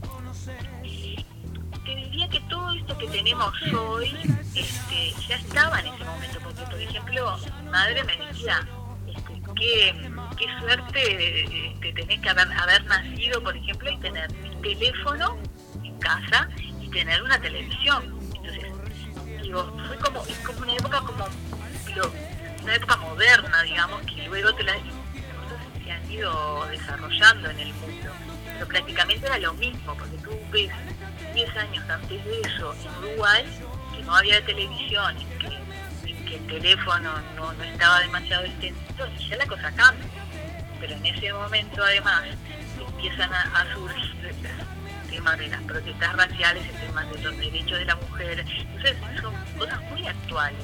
Qué, suerte este, tenés que haber, haber nacido, por ejemplo, y tener un teléfono en casa y tener una televisión. Entonces, digo, fue como, es como una época como, una época moderna, digamos, que luego te la, se han ido desarrollando en el mundo. Pero prácticamente era lo mismo, porque tú ves 10 años antes de eso en Uruguay, que no había televisión, el teléfono no, no estaba demasiado extendido, ya la cosa cambia. Pero en ese momento además empiezan a, surgir el tema de las protestas raciales, el tema de los derechos de la mujer. Entonces son cosas muy actuales.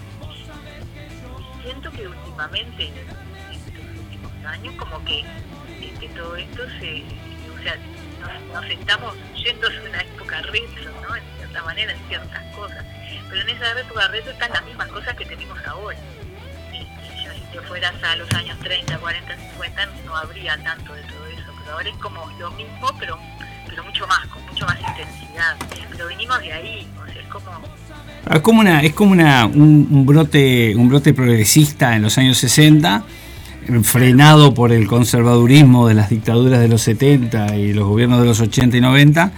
Y siento que últimamente, en estos últimos años, como que, que- que todo esto se, o sea, nos, nos estamos yendo a una época retro, ¿no? Cierta manera, en ciertas cosas. Pero en esa época retro están las mismas cosas que tenemos ahora. Si te fueras a los años 30, 40, 50, no habría tanto de todo eso. Pero ahora es como lo mismo, pero pero mucho más, con mucho más intensidad. Pero venimos de ahí, o sea, es como Ah, Es como, una, es como una, un, un brote, un brote progresista en los años 60, frenado por el conservadurismo de las dictaduras de los 70 y los gobiernos de los 80 y 90, a-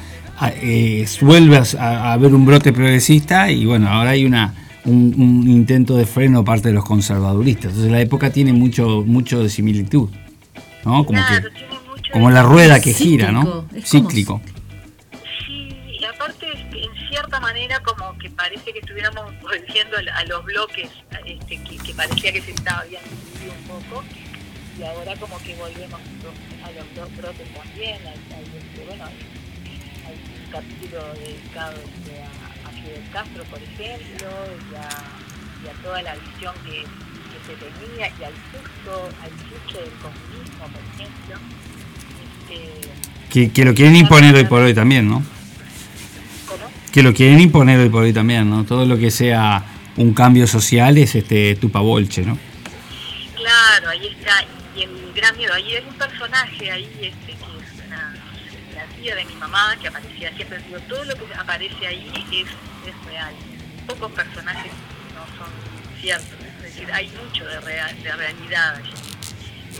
eh, vuelve a, a haber un brote progresista y bueno, ahora hay una, un, un intento de freno parte de los conservaduristas. Entonces la época tiene mucho, mucho de similitud, ¿no? Como, Claro, que, como la rueda que gira, ¿no? Cíclico. Sí, y aparte, en cierta manera, como que parece que estuviéramos volviendo a, los bloques, este, que, que parecía que se estaba habían un poco, y ahora como que volvemos a los dos brotes también. Bueno, un capítulo dedicado este, a, a Fidel Castro, por ejemplo, y a, y a toda la visión que, que que tenía y al susto, al susto del comunismo, por ejemplo, este, Que, que lo quieren imponer hoy por hoy también, ¿no? ¿cómo? Que lo quieren imponer hoy por hoy también, ¿no? Todo lo que sea un cambio social es este tupabolche, ¿no? Claro, ahí está, y el gran miedo, ahí hay un personaje ahí este, de mi mamá que aparecía siempre, digo, todo lo que aparece ahí es, es real. Pocos personajes no son ciertos, es decir, hay mucho de, real, de realidad allí.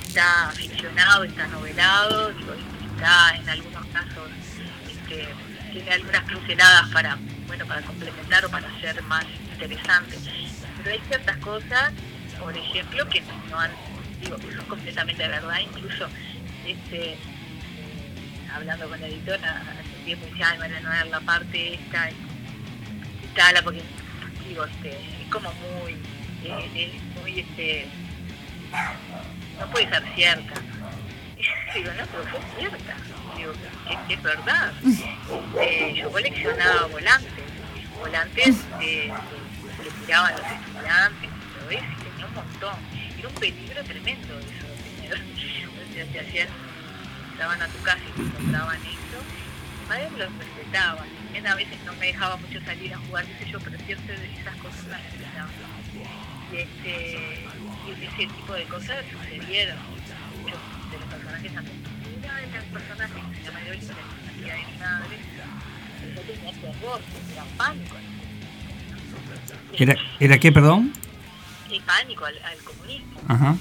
Está ficcionado, está novelado, digo, está en algunos casos, este, tiene algunas pinceladas para, bueno, para complementar o para hacer más interesante. Pero hay ciertas cosas por ejemplo, que no han, digo, que son completamente verdad, incluso este, hablando con la editora hace tiempo decía, ay, van a ver la parte esta y, y tal, porque digo, este, es como muy, eh, es muy este no puede ser cierta. Digo, no, pero fue cierta. Digo, que es verdad. Este, yo coleccionaba volantes, volantes eh, que tiraban los estudiantes, y todo y tenía un montón. Era un peligro tremendo eso tener. O hacían, estaban a tu casa y te encontraban eso. Mi madre los respetaba. También a veces no me dejaba mucho salir a jugar, qué sé yo, pero siempre esas cosas las respetaba. Y, este, y ese tipo de cosas sucedieron. Muchos de los personajes también. Una de las personajes que se llama Yoli, la tía de mi madre, yo tenía terror, era pánico. ¿Era, ¿Era qué, perdón? Y pánico al, al comunismo. Ajá.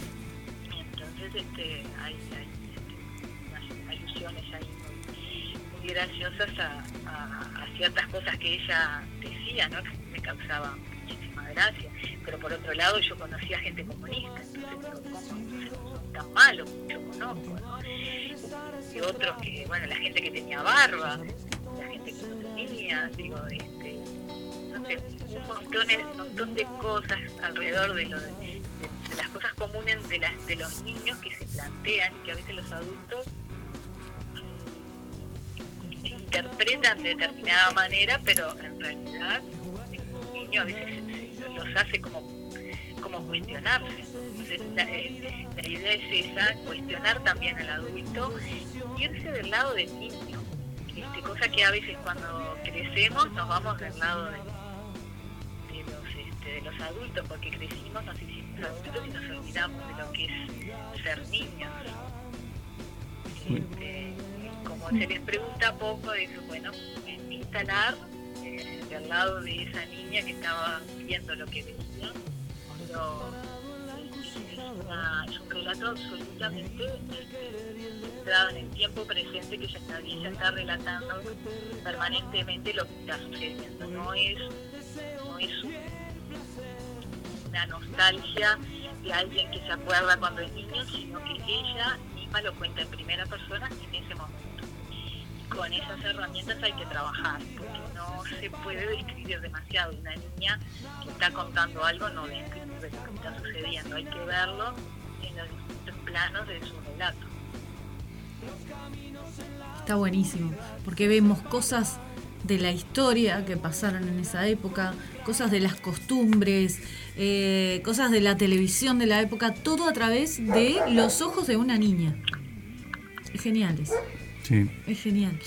Graciosas a, ciertas cosas que ella decía, ¿no? que me causaba muchísima gracia. Pero por otro lado yo conocía gente comunista, entonces ¿cómo son tan malos? Yo conozco, ¿no? Y otros que, bueno, la gente que tenía barba, la gente que no tenía, digo, este, no sé, un montón, de cosas alrededor de, lo de, las cosas comunes de, las, de los niños que se plantean y que a veces los adultos interpretan de determinada manera, pero en realidad el niño a veces los hace como, como cuestionarse. Entonces la, eh, la idea es esa, cuestionar también al adulto, irse del lado del niño. Este, cosa que a veces cuando crecemos nos vamos del lado de, de los, este, de los adultos, porque crecimos, nos hicimos adultos y nos olvidamos de lo que es ser niños. Este, como se les pregunta poco, eso, bueno, en instalar eh, del lado de esa niña que estaba viendo lo que veía, pero es, un relato absolutamente centrado en el tiempo presente que ella está, ella está relatando permanentemente lo que está sucediendo. No es, no es un- una nostalgia de alguien que se acuerda cuando es niño, sino que ella misma lo cuenta en primera persona en ese momento. Con esas herramientas hay que trabajar, porque no se puede describir demasiado. Una niña que está contando algo no describe lo que está sucediendo, hay que verlo en los distintos planos de su relato. Está buenísimo, porque vemos cosas de la historia que pasaron en esa época, cosas de las costumbres, eh, cosas de la televisión de la época, todo a través de los ojos de una niña. Es genial eso, Es genial.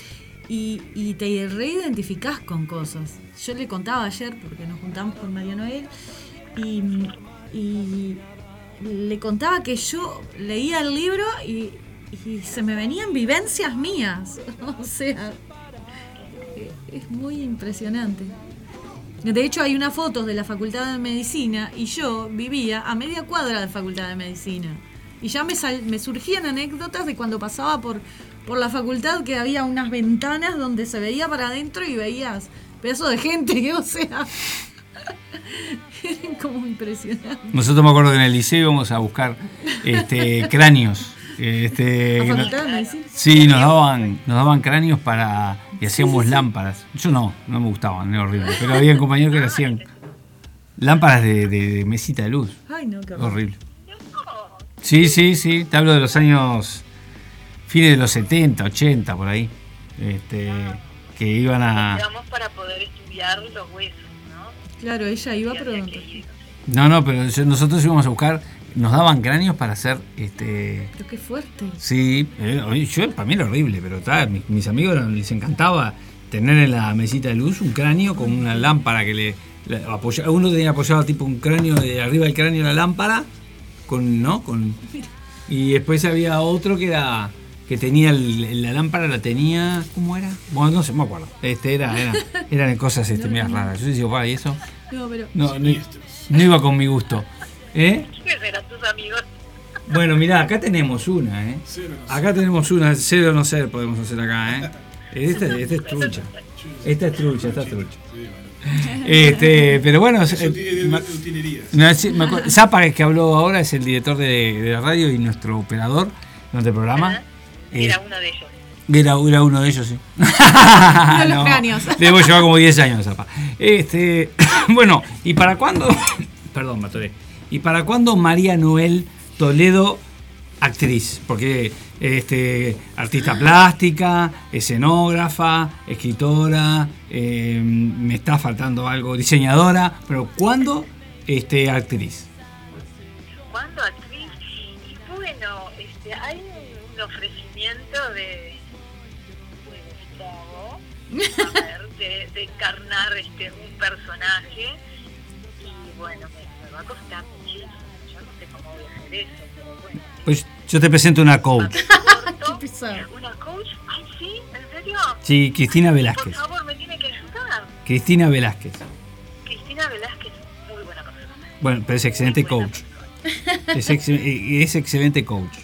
Y, te reidentificás con cosas. Yo le contaba ayer, porque nos juntamos con María Noel, y, le contaba que yo leía el libro y, se me venían vivencias mías. O sea, es muy impresionante. De hecho, hay unas fotos de la Facultad de Medicina y yo vivía a media cuadra de Facultad de Medicina. Y ya me, sal- me surgían anécdotas de cuando pasaba por, por la facultad que había unas ventanas donde se veía para adentro y veías pedazos de gente, o sea, era como impresionante. Nosotros me acuerdo que en el liceo íbamos a buscar este, cráneos. Este, ¿La que no- Facultad de Medicina? sí, nos daban, nos daban cráneos para. y hacíamos lámparas. Yo no, no me gustaban, era horrible. Pero había compañeros que le hacían lámparas de, de- de mesita de luz. Ay, no, qué. Horrible. Sí, sí, sí. Te hablo de los años. Fines de los 70, 80, por ahí. Este, que iban a. Digamos para poder estudiar los huesos, ¿no? Claro, ella iba, pero había no No, pero nosotros íbamos a buscar, nos daban cráneos para hacer, este, Pero qué fuerte. sí, eh, yo para mí era horrible, pero ta, mis, mis amigos les encantaba tener en la mesita de luz un cráneo con una lámpara que le, le apoya- uno tenía apoyado tipo un cráneo de arriba del cráneo la lámpara, con, ¿no? Con, y después había otro que era que tenía el- la lámpara la tenía ¿cómo era? bueno no sé me acuerdo este era, era eran cosas este, medias raras yo decía "Pa, ¿y eso? No, pero. No, no, no iba con mi gusto. ¿Eh? ¿Quiénes eran tus amigos? Bueno, mirá, acá tenemos una, ¿eh? Acá tenemos una, cero no ser podemos hacer acá, ¿eh? Esta, esta es trucha. Esta es trucha, esta es trucha. Este, pero bueno, eh, no, Zapa, que habló ahora, es el director de, de la radio y nuestro operador de nuestro programa. Eh, Era uno de ellos. Era, era uno de ellos, sí. de los llevar como 10 años, Zapa. Este, bueno, ¿y para cuándo? Perdón, Matoré. ¿Y para cuándo María Noel Toledo, actriz? Porque este, artista plástica, escenógrafa, escritora, eh, me está faltando algo, diseñadora, pero ¿cuándo este, actriz? A ver, de, de encarnar este, un personaje y bueno, me, me va a costar muchísimo. Yo no sé cómo voy a hacer eso, pero bueno. Pues yo te presento una coach. ¿Una coach? Ay, sí, ¿en serio? Sí, Cristina Por Velázquez. favor, me tiene que ayudar. Cristina Velázquez. Cristina Velázquez, muy buena persona. Bueno, pero es excelente Muy coach. Es, ex- es excelente coach. Es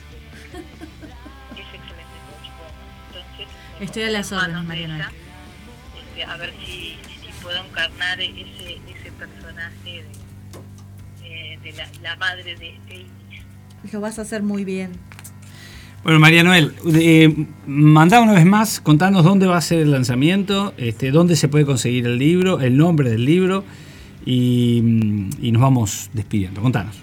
excelente coach. Bueno, entonces, me Estoy a las en órdenes, Mariana. A ver si, si puedo encarnar ese, ese personaje de, de- de la, la madre de, de. Lo vas a hacer muy bien. Bueno, María Noel, eh, mandá una vez más, contanos dónde va a ser el lanzamiento, este, dónde se puede conseguir el libro, el nombre del libro y, y nos vamos despidiendo. Contanos.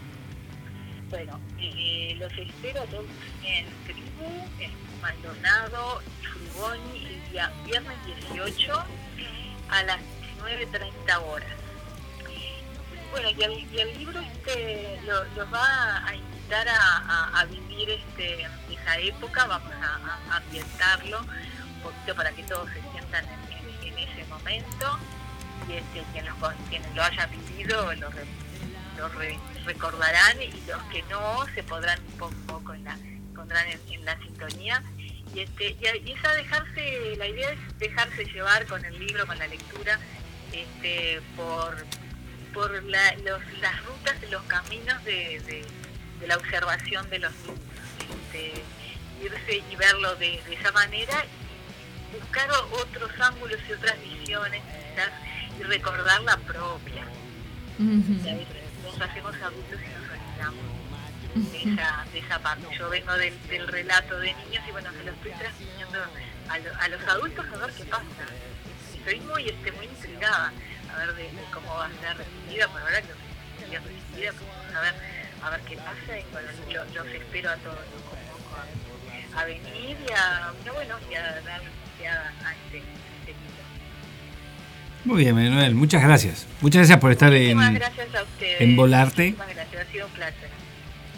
Y el, libro este lo- los va a invitar a, vivir este, esa época, vamos a, ambientarlo un poquito para que todos se sientan en, ese momento y este, quien lo hayan vivido lo, re- lo re- recordarán y los que no se podrán un poco, poco en la, pondrán en, la sintonía. Y, este, y esa dejarse, la idea es dejarse llevar con el libro, con la lectura, este, por, por la- los- las rutas, los caminos de, de- de la observación de los niños. Este, irse y verlo de, de esa manera y buscar otros ángulos y otras visiones quizás, y recordar la propia. Nos hacemos adultos y nos olvidamos de esa, de esa parte. Yo vengo del, del relato de niños y bueno, se lo estoy transmitiendo a, lo- a los adultos a ver qué pasa. Estoy muy, este, muy intrigada a ver de, de cómo va a ser recibida, por ahora que sería recibida, pues vamos a ver, a ver qué pasa y bueno, yo, los espero a todos a, a venir y a, no, bueno, y a dar a, a este, este libro. Muy bien, María Noel, muchas gracias. Muchas gracias por estar en, gracias a ustedes. en Volarte. Muchísimas gracias, ha sido un placer.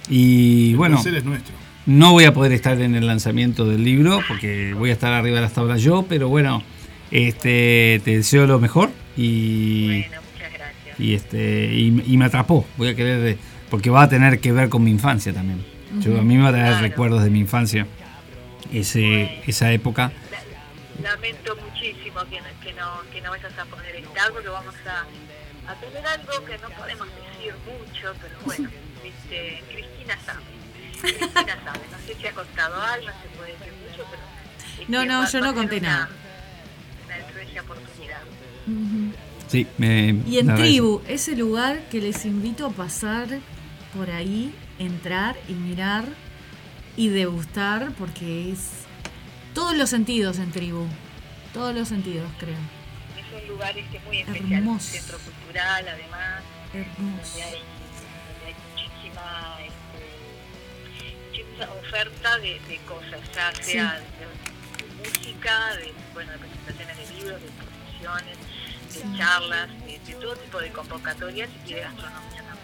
Y El bueno, placer es nuestro. no voy a poder estar en el lanzamiento del libro porque voy a estar arriba de las tablas yo, pero bueno, este, te deseo lo mejor y, Bueno, muchas gracias. y este y, y me atrapó. Voy a querer de- porque va a tener que ver con mi infancia también. Yo a mí me va a traer Claro. recuerdos de mi infancia, ese Bueno. esa época. La- Lamento muchísimo que no, que no, que no vayas a poder estar porque vamos a, a tener algo que no podemos decir mucho, pero bueno, viste, Cristina sabe. Cristina sabe. No sé si ha contado algo, no se puede decir mucho, pero... este, No, no, yo no conté nada. Sí, me, Y en Tribu, ese lugar que les invito a pasar por ahí, entrar y mirar y degustar, porque es todos los sentidos en Tribu. Todos los sentidos, creo. Es un lugar este muy especial, un Hermoso. centro cultural además. Hermoso. donde hay, donde hay muchísima, este, muchísima oferta de, de cosas, ya Sí. sea de, de música, de, bueno, de presentaciones de libros, de exposiciones, de Sí. charlas, de, de todo tipo de convocatorias y de gastronomía también.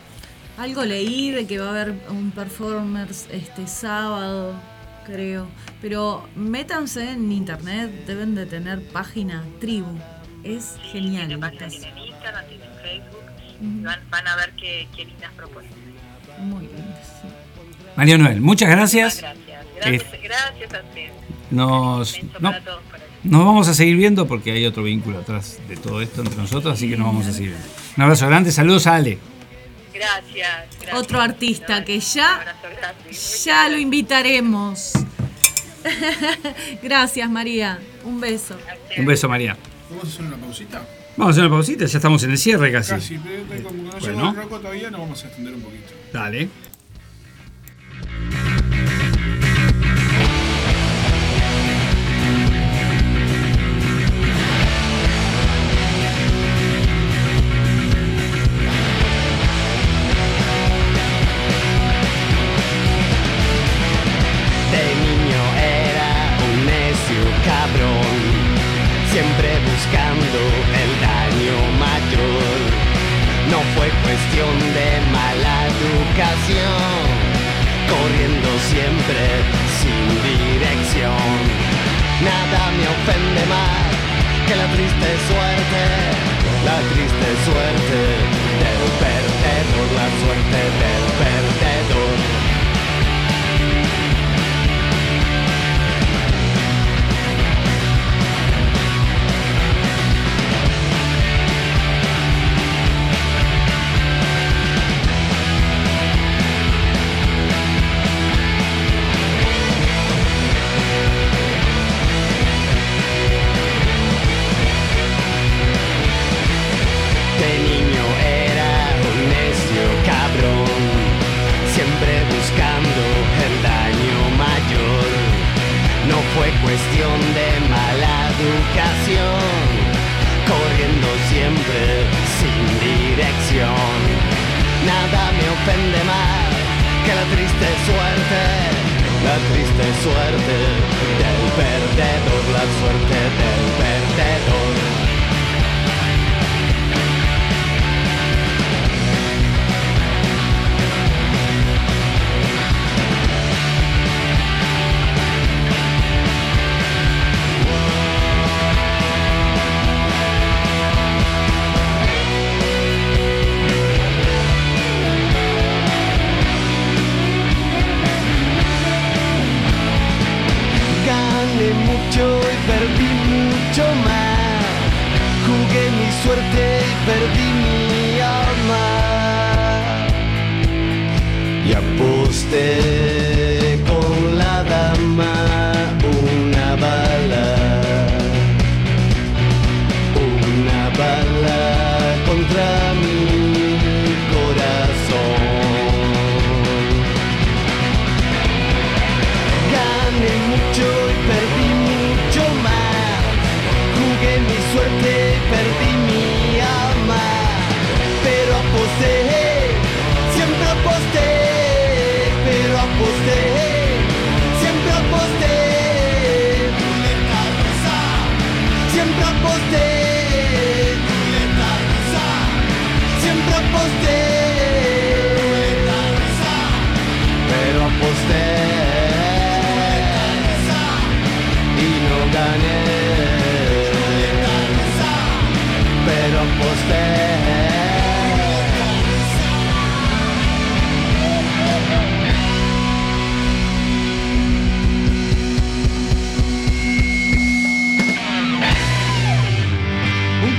Algo leí de que va a haber un performance este sábado, creo. Pero métanse en internet, deben de tener página tribu. Es genial. Tienen la página, tienen Instagram, tienen Facebook. Ujú. Van, van a ver qué, qué lindas propuestas. Muy bien, sí. María Noel, muchas gracias. Gracias. Gracias, gracias a ustedes. Nos, no, para todos. Nos vamos a seguir viendo porque hay otro vínculo atrás de todo esto entre nosotros, así que nos vamos a seguir viendo. Un abrazo grande, saludos a Ale. Gracias, gracias. Otro artista que ya, abrazo ya lo invitaremos. Gracias, María. Un beso. Un beso, María. ¿Vamos a hacer una pausita? Vamos a hacer una pausita, ya estamos en el cierre casi. Casi, pero como no Bueno. llegó el roco todavía, nos vamos a extender un poquito. Dale.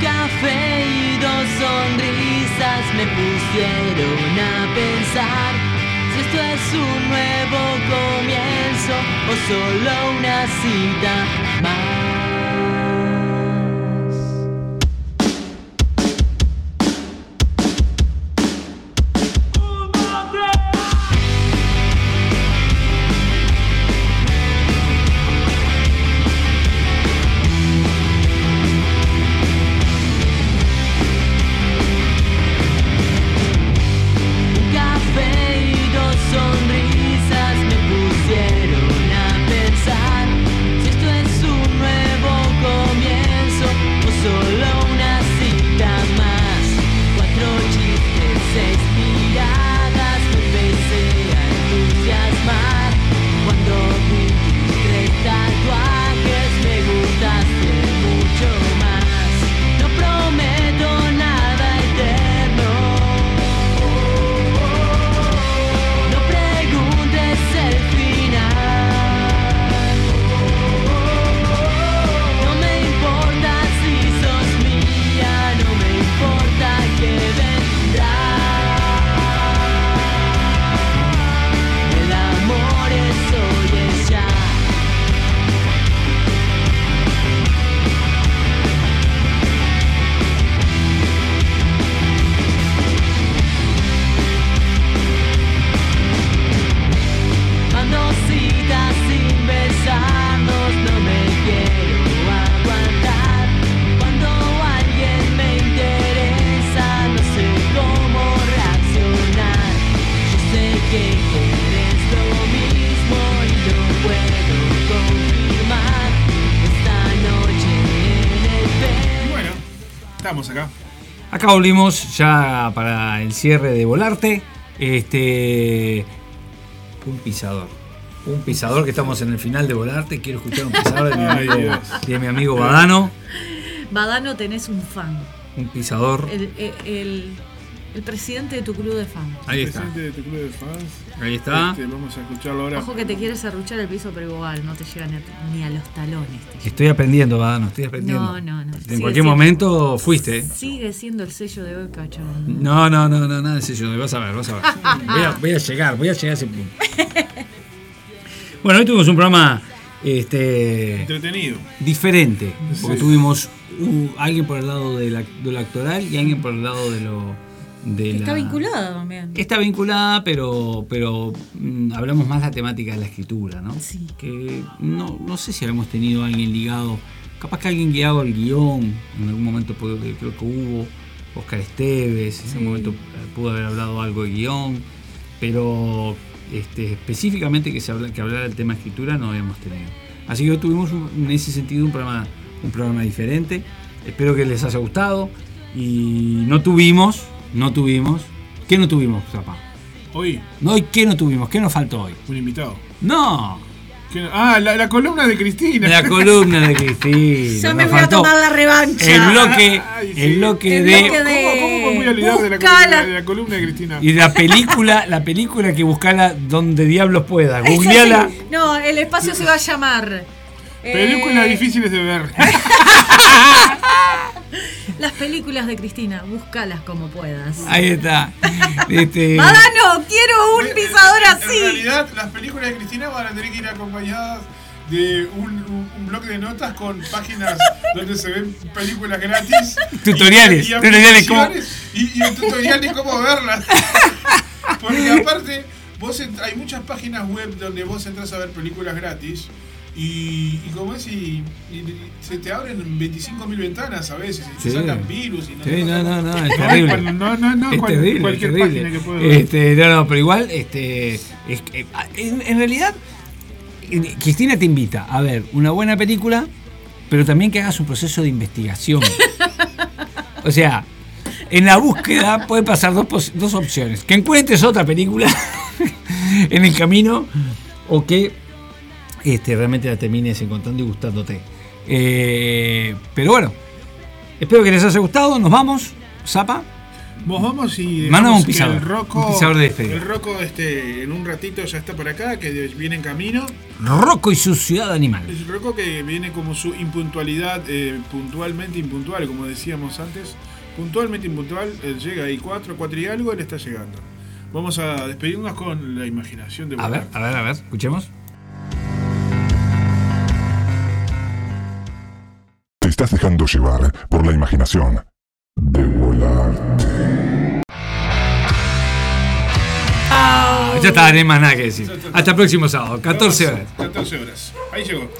Café y dos sonrisas me pusieron a pensar si esto es un nuevo comienzo o solo una cita más. Acá volvimos ya para el cierre de Volarte. Este. Un pisador. Un pisador que estamos en el final de Volarte. Quiero escuchar un pisador de mi amigo, Dios. de mi amigo Badano. Badano, tenés un fan. Un pisador. El, el, el- el presidente de tu club de fans. Ahí está. Presidente de tu club de fans. Ahí está. Este, vamos a escucharlo ahora. Ojo que te quieres arruchar el piso, pero igual no te llega ni a, ni a los talones. Estoy aprendiendo, Badano. Estoy aprendiendo. No, no, no. En Sigue cualquier siendo- momento fuiste. Sigue siendo el sello de hoy, cachón. No, no, no, no, nada de sello. Vas a ver, vas a ver. Voy a, voy a llegar, voy a llegar a ese punto. Bueno, hoy tuvimos un programa este, Entretenido. diferente. Porque Sí. tuvimos uh, alguien por el lado de, la, de lo actoral y alguien por el lado de lo. De Está la- vinculado también. Está vinculada, pero, pero mm, hablamos más de la temática de la escritura, ¿no? Sí. Que no, no sé si habíamos tenido a alguien ligado, capaz que alguien guiado el guion, en algún momento pudo- creo que hubo, Oscar Esteves, en ese momento eh, pudo haber hablado algo de guion, pero este, específicamente que, se habla, que hablara del tema escritura no habíamos tenido. Así que hoy tuvimos un- en ese sentido un programa, un programa diferente, espero que les haya gustado y no tuvimos, no tuvimos, ¿qué no tuvimos, Zapa? Hoy, No, ¿y qué no tuvimos? ¿Qué nos faltó hoy? un invitado. No, ¿Quién- Ah, la, la columna de Cristina. la columna de Cristina. Ya me nos voy a tomar la revancha. El bloque, Ay, sí. el bloque El de bloque de- ¿Cómo, cómo me voy a olvidar de la, columna, de la columna de Cristina? y la película, la película que buscala donde diablos pueda. Googleala. sí. No, el espacio se va a llamar. eh, Películas difíciles de ver. Las películas de Cristina, búscalas como puedas. Ahí está. Este, Badano, quiero un En- pisador en- así. En realidad, las películas de Cristina van a tener que ir acompañadas de un, un, un bloque de notas con páginas donde se ven películas gratis. Tutoriales, y, y tutoriales, ¿cómo? y, y un tutorial de cómo verlas. Porque aparte, vos ent- hay muchas páginas web donde vos entras a ver películas gratis. Y, y como es, y, y se te abren 25.000 ventanas a veces, y te Sí. sacan virus y no Sí, te no, no, no, es terrible. no, no, no, es cual- terrible, cualquier terrible. página que puedo ver. Este, no, no, pero igual, este, es en, en realidad, Cristina te invita a ver una buena película, pero también que hagas un proceso de investigación. o sea, en la búsqueda puede pasar dos, dos opciones. Que encuentres otra película en el camino o que este, realmente la termines encontrando y gustándote. Eh, pero bueno, espero que les haya gustado. Nos vamos. Zapa. Vos vamos y un pisador, El Rocco, un pisador de. El Rocco este, en un ratito ya está por acá, que viene en camino. Rocco y su ciudad animal. El Rocco que viene como su impuntualidad, eh, puntualmente impuntual, como decíamos antes. Puntualmente impuntual, él llega ahí 4, 4 y algo, él está llegando. Vamos a despedirnos con la imaginación de A ver, a ver, a ver, escuchemos. Estás dejando llevar por la imaginación de volarte. Ya está, no hay más nada que decir. Hasta el próximo sábado, 14 horas. 14 horas. Ahí llegó.